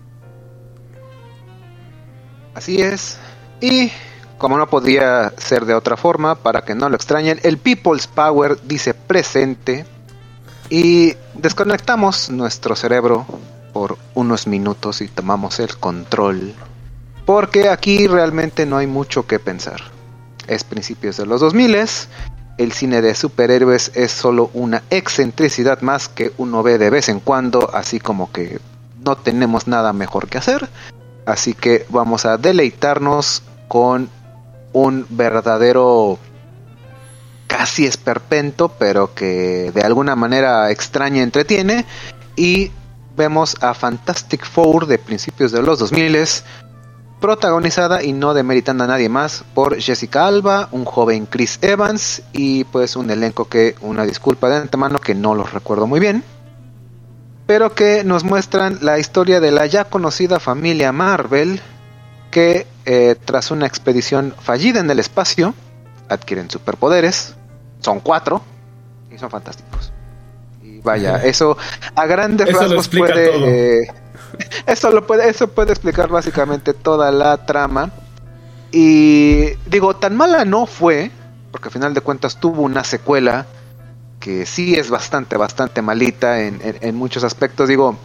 Así es. Y como no podía ser de otra forma, para que no lo extrañen, el People's Power dice presente. Y desconectamos nuestro cerebro por unos minutos y tomamos el control. Porque aquí realmente no hay mucho que pensar. Es principios de los 2000 el cine de superhéroes es solo una excentricidad más que uno ve de vez en cuando, así como que no tenemos nada mejor que hacer. Así que vamos a deleitarnos con un verdadero casi esperpento, pero que de alguna manera extraña entretiene. Y vemos a Fantastic Four de principios de los 2000 protagonizada y no demeritando a nadie más por Jessica Alba, un joven Chris Evans y pues un elenco que, una disculpa de antemano que no los recuerdo muy bien, pero que nos muestran la historia de la ya conocida familia Marvel que eh, tras una expedición fallida en el espacio adquieren superpoderes, son cuatro y son fantásticos. Y vaya, eso a grandes Eso rasgos puede... eso lo puede, eso puede explicar básicamente toda la trama. Y digo, tan mala no fue, porque al final de cuentas tuvo una secuela que sí es bastante, bastante malita en, en- en muchos aspectos. Digo,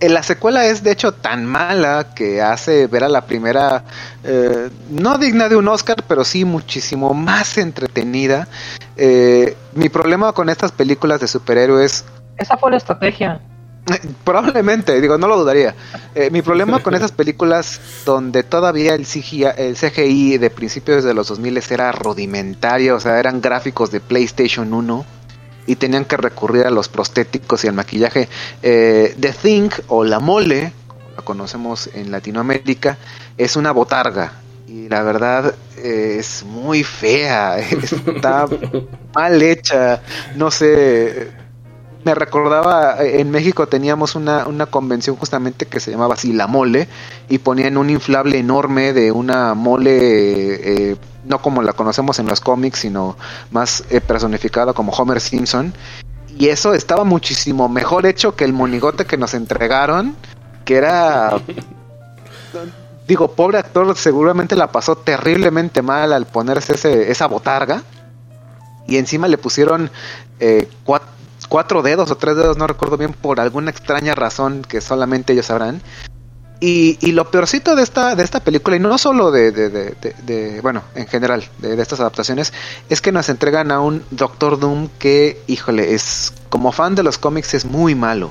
eh, la secuela es de hecho tan mala que hace ver a la primera eh, no digna de un Oscar, pero sí muchísimo más entretenida. Eh, mi problema con estas películas de superhéroes Esa fue la estrategia. *laughs* Probablemente, digo, no lo dudaría. Eh, mi problema con esas *laughs* películas donde todavía el CGI, el CGI de principios de los 2000 era rudimentario, o sea, eran gráficos de PlayStation 1 y tenían que recurrir a los prostéticos y al maquillaje. Eh, The Thing o La Mole, como la conocemos en Latinoamérica, es una botarga. Y la verdad eh, es muy fea, *laughs* está mal hecha, no sé, me recordaba, eh, en México teníamos una, una convención justamente que se llamaba así La Mole y ponían un inflable enorme de una mole, eh, no como la conocemos en los cómics, sino más eh, personificada como Homer Simpson. Y eso estaba muchísimo mejor hecho que el monigote que nos entregaron, que era... *laughs* Digo, pobre actor, seguramente la pasó terriblemente mal al ponerse ese, esa botarga. Y encima le pusieron eh, cuat- cuatro dedos o tres dedos, no recuerdo bien, por alguna extraña razón que solamente ellos sabrán. Y, y lo peorcito de esta, de esta película, y no solo de, de- de- de- bueno, en general, de, de estas adaptaciones, es que nos entregan a un Doctor Doom que, híjole, es como fan de los cómics es muy malo.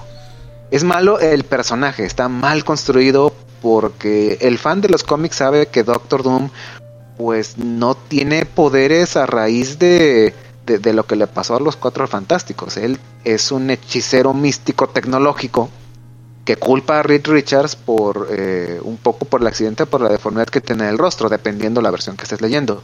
Es malo el personaje, está mal construido porque el fan de los cómics sabe que Doctor Doom pues no tiene poderes a raíz de, de, lo que le pasó a los cuatro fantásticos. Él es un hechicero místico tecnológico que culpa a Reed Richards por eh, un poco por el accidente, por la deformidad que tiene en el rostro, dependiendo la versión que estés leyendo.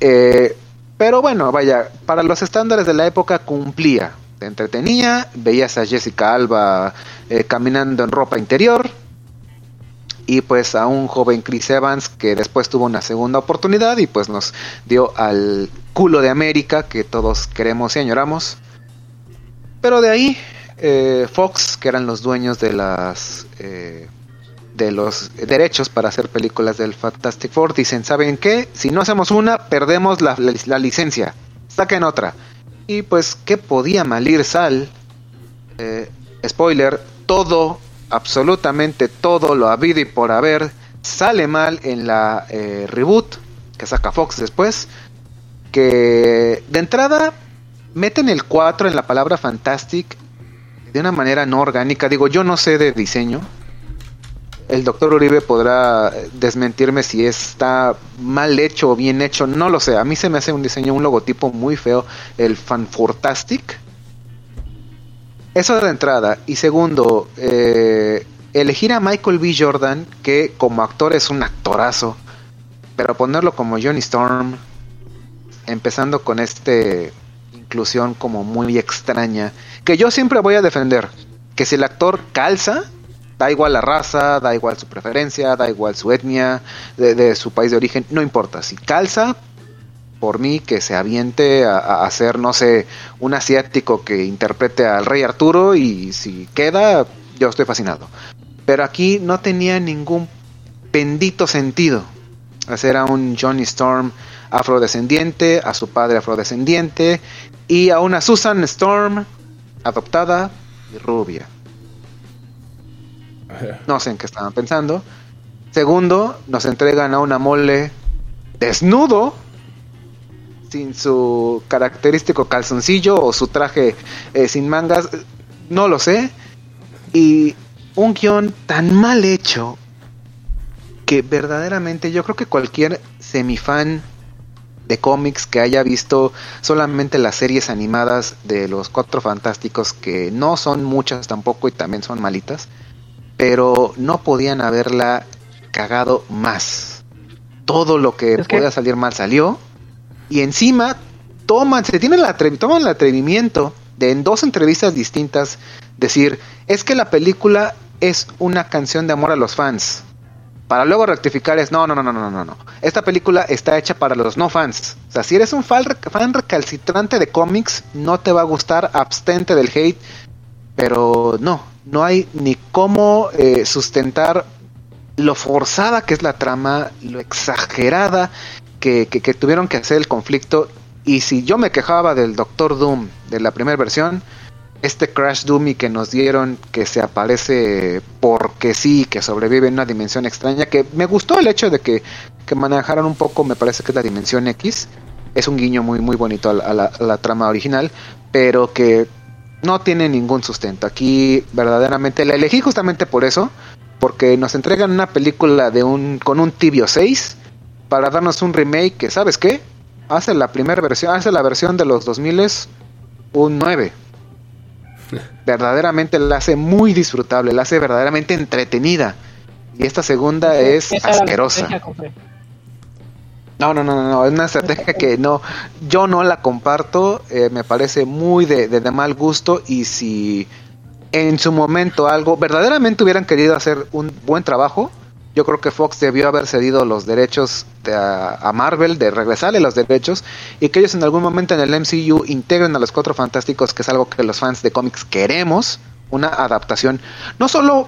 Eh, pero bueno, vaya, para los estándares de la época cumplía. Te entretenía, veías a Jessica Alba eh, caminando en ropa interior, y pues a un joven Chris Evans que después tuvo una segunda oportunidad y pues nos dio al culo de América que todos queremos y añoramos. Pero de ahí eh, Fox, que eran los dueños de las eh, de los derechos para hacer películas del Fantastic Four, dicen, ¿saben qué? Si no hacemos una, perdemos la, la- la licencia. Saquen otra. Y pues, ¿qué podía malir Sal? Eh, spoiler, todo, absolutamente todo lo habido y por haber sale mal en la eh, reboot que saca Fox después. Que de entrada meten el 4 en la palabra fantastic de una manera no orgánica. Digo, yo no sé de diseño. El doctor Uribe podrá desmentirme si está mal hecho o bien hecho, no lo sé. A mí se me hace un diseño, un logotipo muy feo, el Fanfortastic. Eso de entrada. Y segundo, eh, elegir a Michael B. Jordan, que como actor es un actorazo, pero ponerlo como Johnny Storm, empezando con este inclusión como muy extraña, que yo siempre voy a defender, que si el actor calza, Da igual la raza, da igual su preferencia, da igual su etnia, de, de su país de origen, no importa. Si calza, por mí que se aviente a, a hacer, no sé, un asiático que interprete al rey Arturo y si queda, yo estoy fascinado. Pero aquí no tenía ningún bendito sentido hacer a un Johnny Storm afrodescendiente, a su padre afrodescendiente y a una Susan Storm adoptada y rubia. No sé en qué estaban pensando. Segundo, nos entregan a una mole desnudo, sin su característico calzoncillo o su traje eh, sin mangas, no lo sé. Y un guion tan mal hecho que verdaderamente yo creo que cualquier semifan de cómics que haya visto solamente las series animadas de los Cuatro Fantásticos, que no son muchas tampoco y también son malitas, pero no podían haberla cagado más. Todo lo que Es que- podía salir mal salió. Y encima toman, se tienen atrevi- toman el atrevimiento de en dos entrevistas distintas decir, es que la película es una canción de amor a los fans. Para luego rectificar es, no, no, no, no, no, no, no. Esta película está hecha para los no fans. O sea, si eres un fan recalcitrante de cómics, no te va a gustar, abstente del hate. Pero no, no hay ni cómo eh, sustentar lo forzada que es la trama, lo exagerada que, que- que tuvieron que hacer el conflicto. Y si yo me quejaba del Doctor Doom de la primera versión, este Crash Dummy que nos dieron, que se aparece porque sí, que sobrevive en una dimensión extraña, que me gustó el hecho de que, que manejaran un poco, me parece que es la dimensión X, es un guiño muy muy bonito a la, la trama original, pero que no tiene ningún sustento. Aquí verdaderamente la elegí justamente por eso, porque nos entregan una película de un con un tibio 6 para darnos un remake que, ¿sabes qué? Hace la primera versión, hace la versión de los 2000 un 9. *laughs* verdaderamente la hace muy disfrutable, la hace verdaderamente entretenida. Y esta segunda es asquerosa. No, no, no, no, no, es una estrategia que no, yo no la comparto, eh, me parece muy de, de- de mal gusto y si en su momento algo verdaderamente hubieran querido hacer un buen trabajo, yo creo que Fox debió haber cedido los derechos de- a, Marvel, de regresarle los derechos y que ellos en algún momento en el MCU integren a los Cuatro Fantásticos, que es algo que los fans de cómics queremos, una adaptación no solo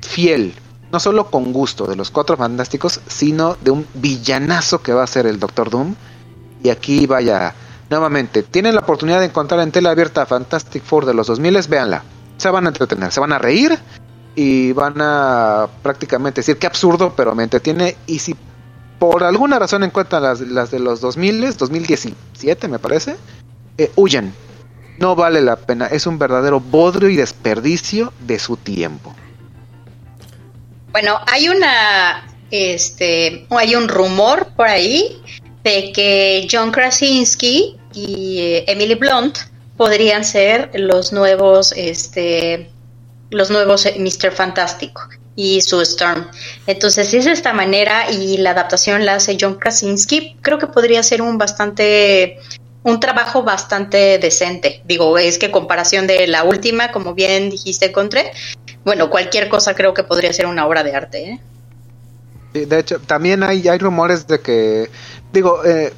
fiel, no solo con gusto de los Cuatro Fantásticos, sino de un villanazo que va a ser el Doctor Doom. Y aquí vaya, nuevamente, tienen la oportunidad de encontrar en tela abierta Fantastic Four de los 2000, véanla. Se van a entretener, se van a reír y van a prácticamente decir qué absurdo, pero me entretiene. Y si por alguna razón encuentran las, las de los 2000, 2017 me parece, eh, huyan. No vale la pena, es un verdadero bodrio y desperdicio de su tiempo. Bueno, hay una, este, hay un rumor por ahí de que John Krasinski y eh, Emily Blunt podrían ser los nuevos, este, los nuevos eh, Mr. Fantástico y su Storm. Entonces, es de esta manera y la adaptación la hace John Krasinski, creo que podría ser un bastante un trabajo bastante decente. Digo, es que comparación de la última, como bien dijiste, Contre, bueno, cualquier cosa creo que podría ser una obra de arte. ¿eh? De hecho, también hay, hay rumores de que, digo, eh,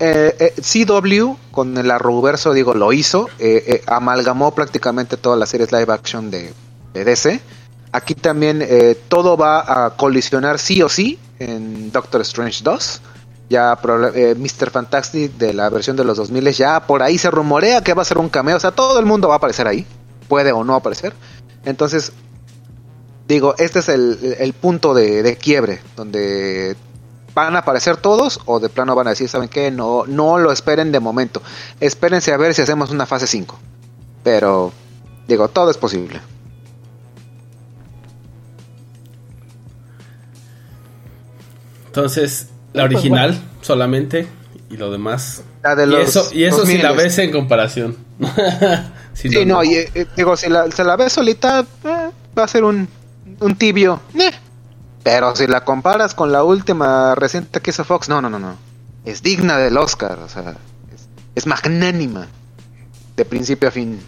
eh, eh, CW con el Arrowverso, digo, lo hizo, eh, amalgamó prácticamente todas las series live action de, DC. Aquí también todo va a colisionar sí o sí en Doctor Strange 2. Ya Mr. Fantastic de la versión de los 2000 ya por ahí se rumorea que va a ser un cameo, o sea, todo el mundo va a aparecer ahí, puede o no aparecer. Entonces, digo, este es el, punto de quiebre, donde van a aparecer todos o de plano van a decir, ¿saben qué? No, no lo esperen de momento. Espérense a ver si hacemos una fase 5. Pero, digo, todo es posible. Entonces, la Pues original solamente y lo demás. La de y los eso, y eso si la 2000s. ves en comparación. *laughs* Si Sí, no, y, eh, digo, si la, se la ves solita, eh, va a ser un, un tibio. eh. Pero si la comparas con la última reciente que hizo Fox, no, no, no, no. Es digna del Oscar, o sea, es, es magnánima. De principio a fin.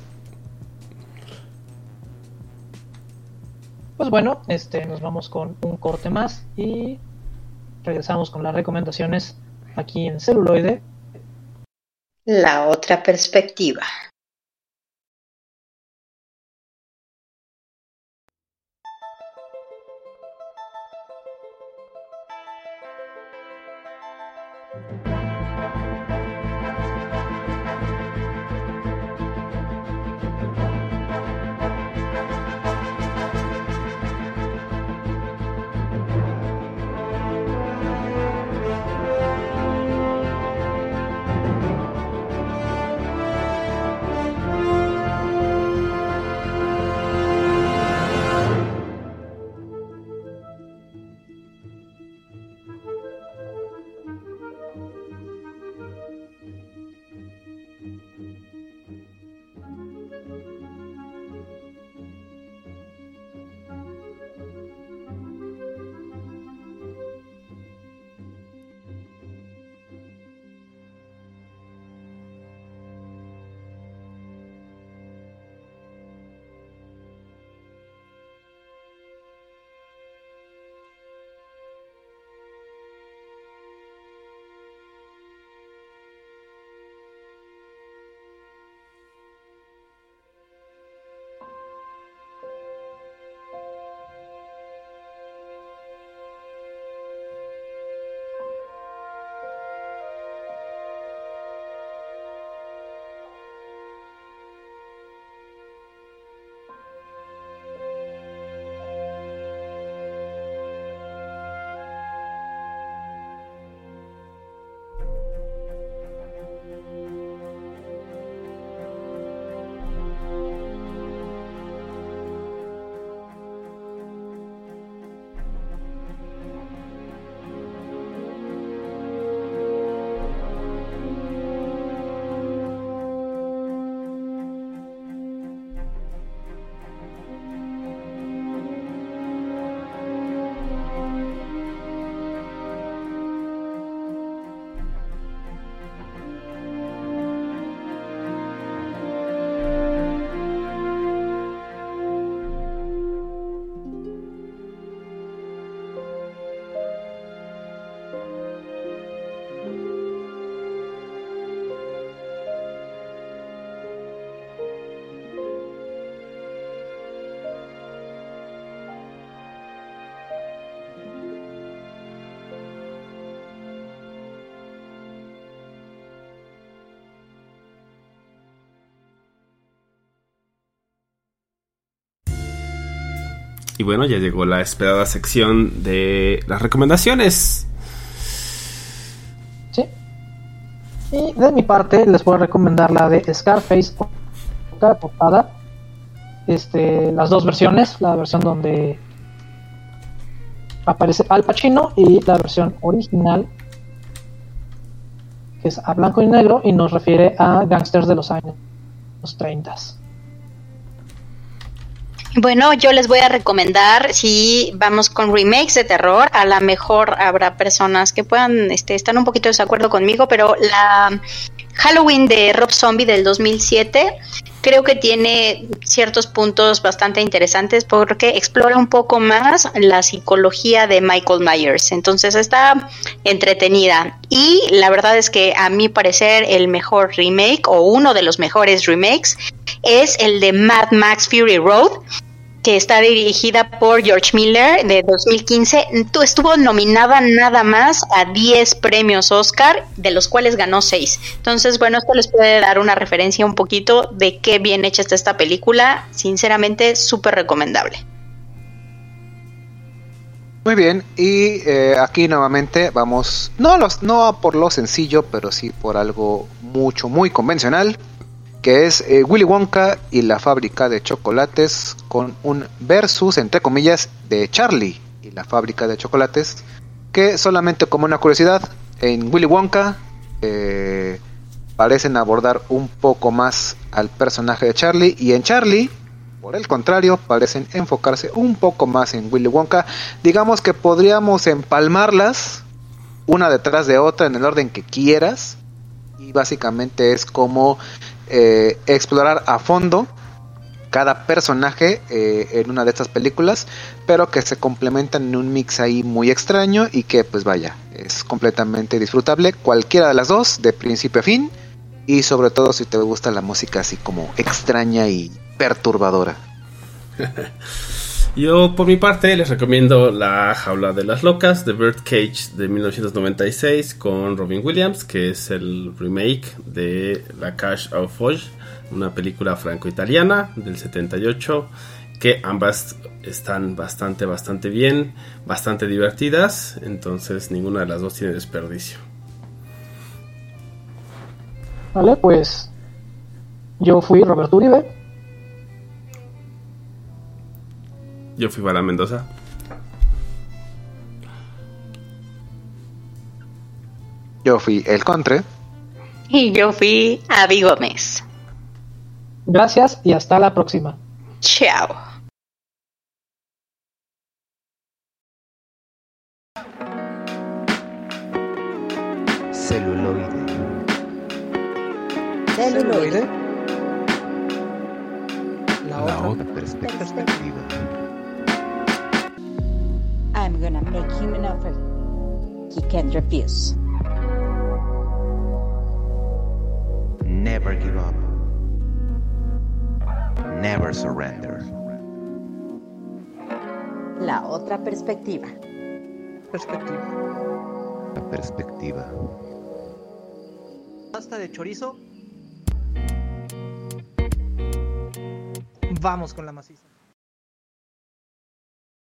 Pues bueno, este, nos vamos con un corte más y regresamos con las recomendaciones aquí en celuloide. La otra perspectiva. Música Y bueno, ya llegó la esperada sección de las recomendaciones. Sí. Y de mi parte les voy a recomendar la de Scarface otra portada. Este, las dos versiones, la versión donde aparece Al Pacino y la versión original que es a blanco y negro y nos refiere a gangsters de los años 30. Bueno, yo les voy a recomendar, si vamos con remakes de terror, a lo mejor habrá personas que puedan este, estar un poquito de desacuerdo conmigo, pero la Halloween de Rob Zombie del 2007 creo que tiene ciertos puntos bastante interesantes porque explora un poco más la psicología de Michael Myers. Entonces está entretenida. Y la verdad es que a mi parecer el mejor remake o uno de los mejores remakes es el de Mad Max Fury Road que está dirigida por George Miller de 2015. Tu- Estuvo nominada nada más a 10 premios Oscar, de los cuales ganó 6. Entonces, bueno, esto les puede dar una referencia un poquito de qué bien hecha está esta película. Sinceramente, súper recomendable. Muy bien, y eh, aquí nuevamente vamos, no, los, no por lo sencillo, pero sí por algo mucho, muy convencional, que es eh, Willy Wonka y la fábrica de chocolates con un versus, entre comillas, de Charlie y la fábrica de chocolates, que solamente como una curiosidad, en Willy Wonka eh, parecen abordar un poco más al personaje de Charlie y en Charlie por el contrario, parecen enfocarse un poco más en Willy Wonka. Digamos que podríamos empalmarlas una detrás de otra en el orden que quieras. Y básicamente es como eh, explorar a fondo cada personaje eh, en una de estas películas, pero que se complementan en un mix ahí muy extraño y que pues vaya, es completamente disfrutable cualquiera de las dos, de principio a fin, y sobre todo si te gusta la música así como extraña y perturbadora. *laughs* Yo por mi parte les recomiendo La jaula de las locas de Birdcage de 1996 con Robin Williams, que es el remake de La Cache of Foge, una película franco-italiana del 78, que ambas están bastante, bastante bien, bastante divertidas, entonces ninguna de las dos tiene desperdicio. Vale, pues yo fui Roberto Uribe. Yo fui Bala Mendoza. Yo fui el Contre. Y yo fui Avi Gómez. Gracias y hasta la próxima. Chao. Celuloide. Celuloide. La otra perspectiva. I'm gonna make him an offer he can't refuse. Never give up. Never surrender. La otra perspectiva. Perspectiva. La perspectiva. Pasta de chorizo. Vamos con la maciza.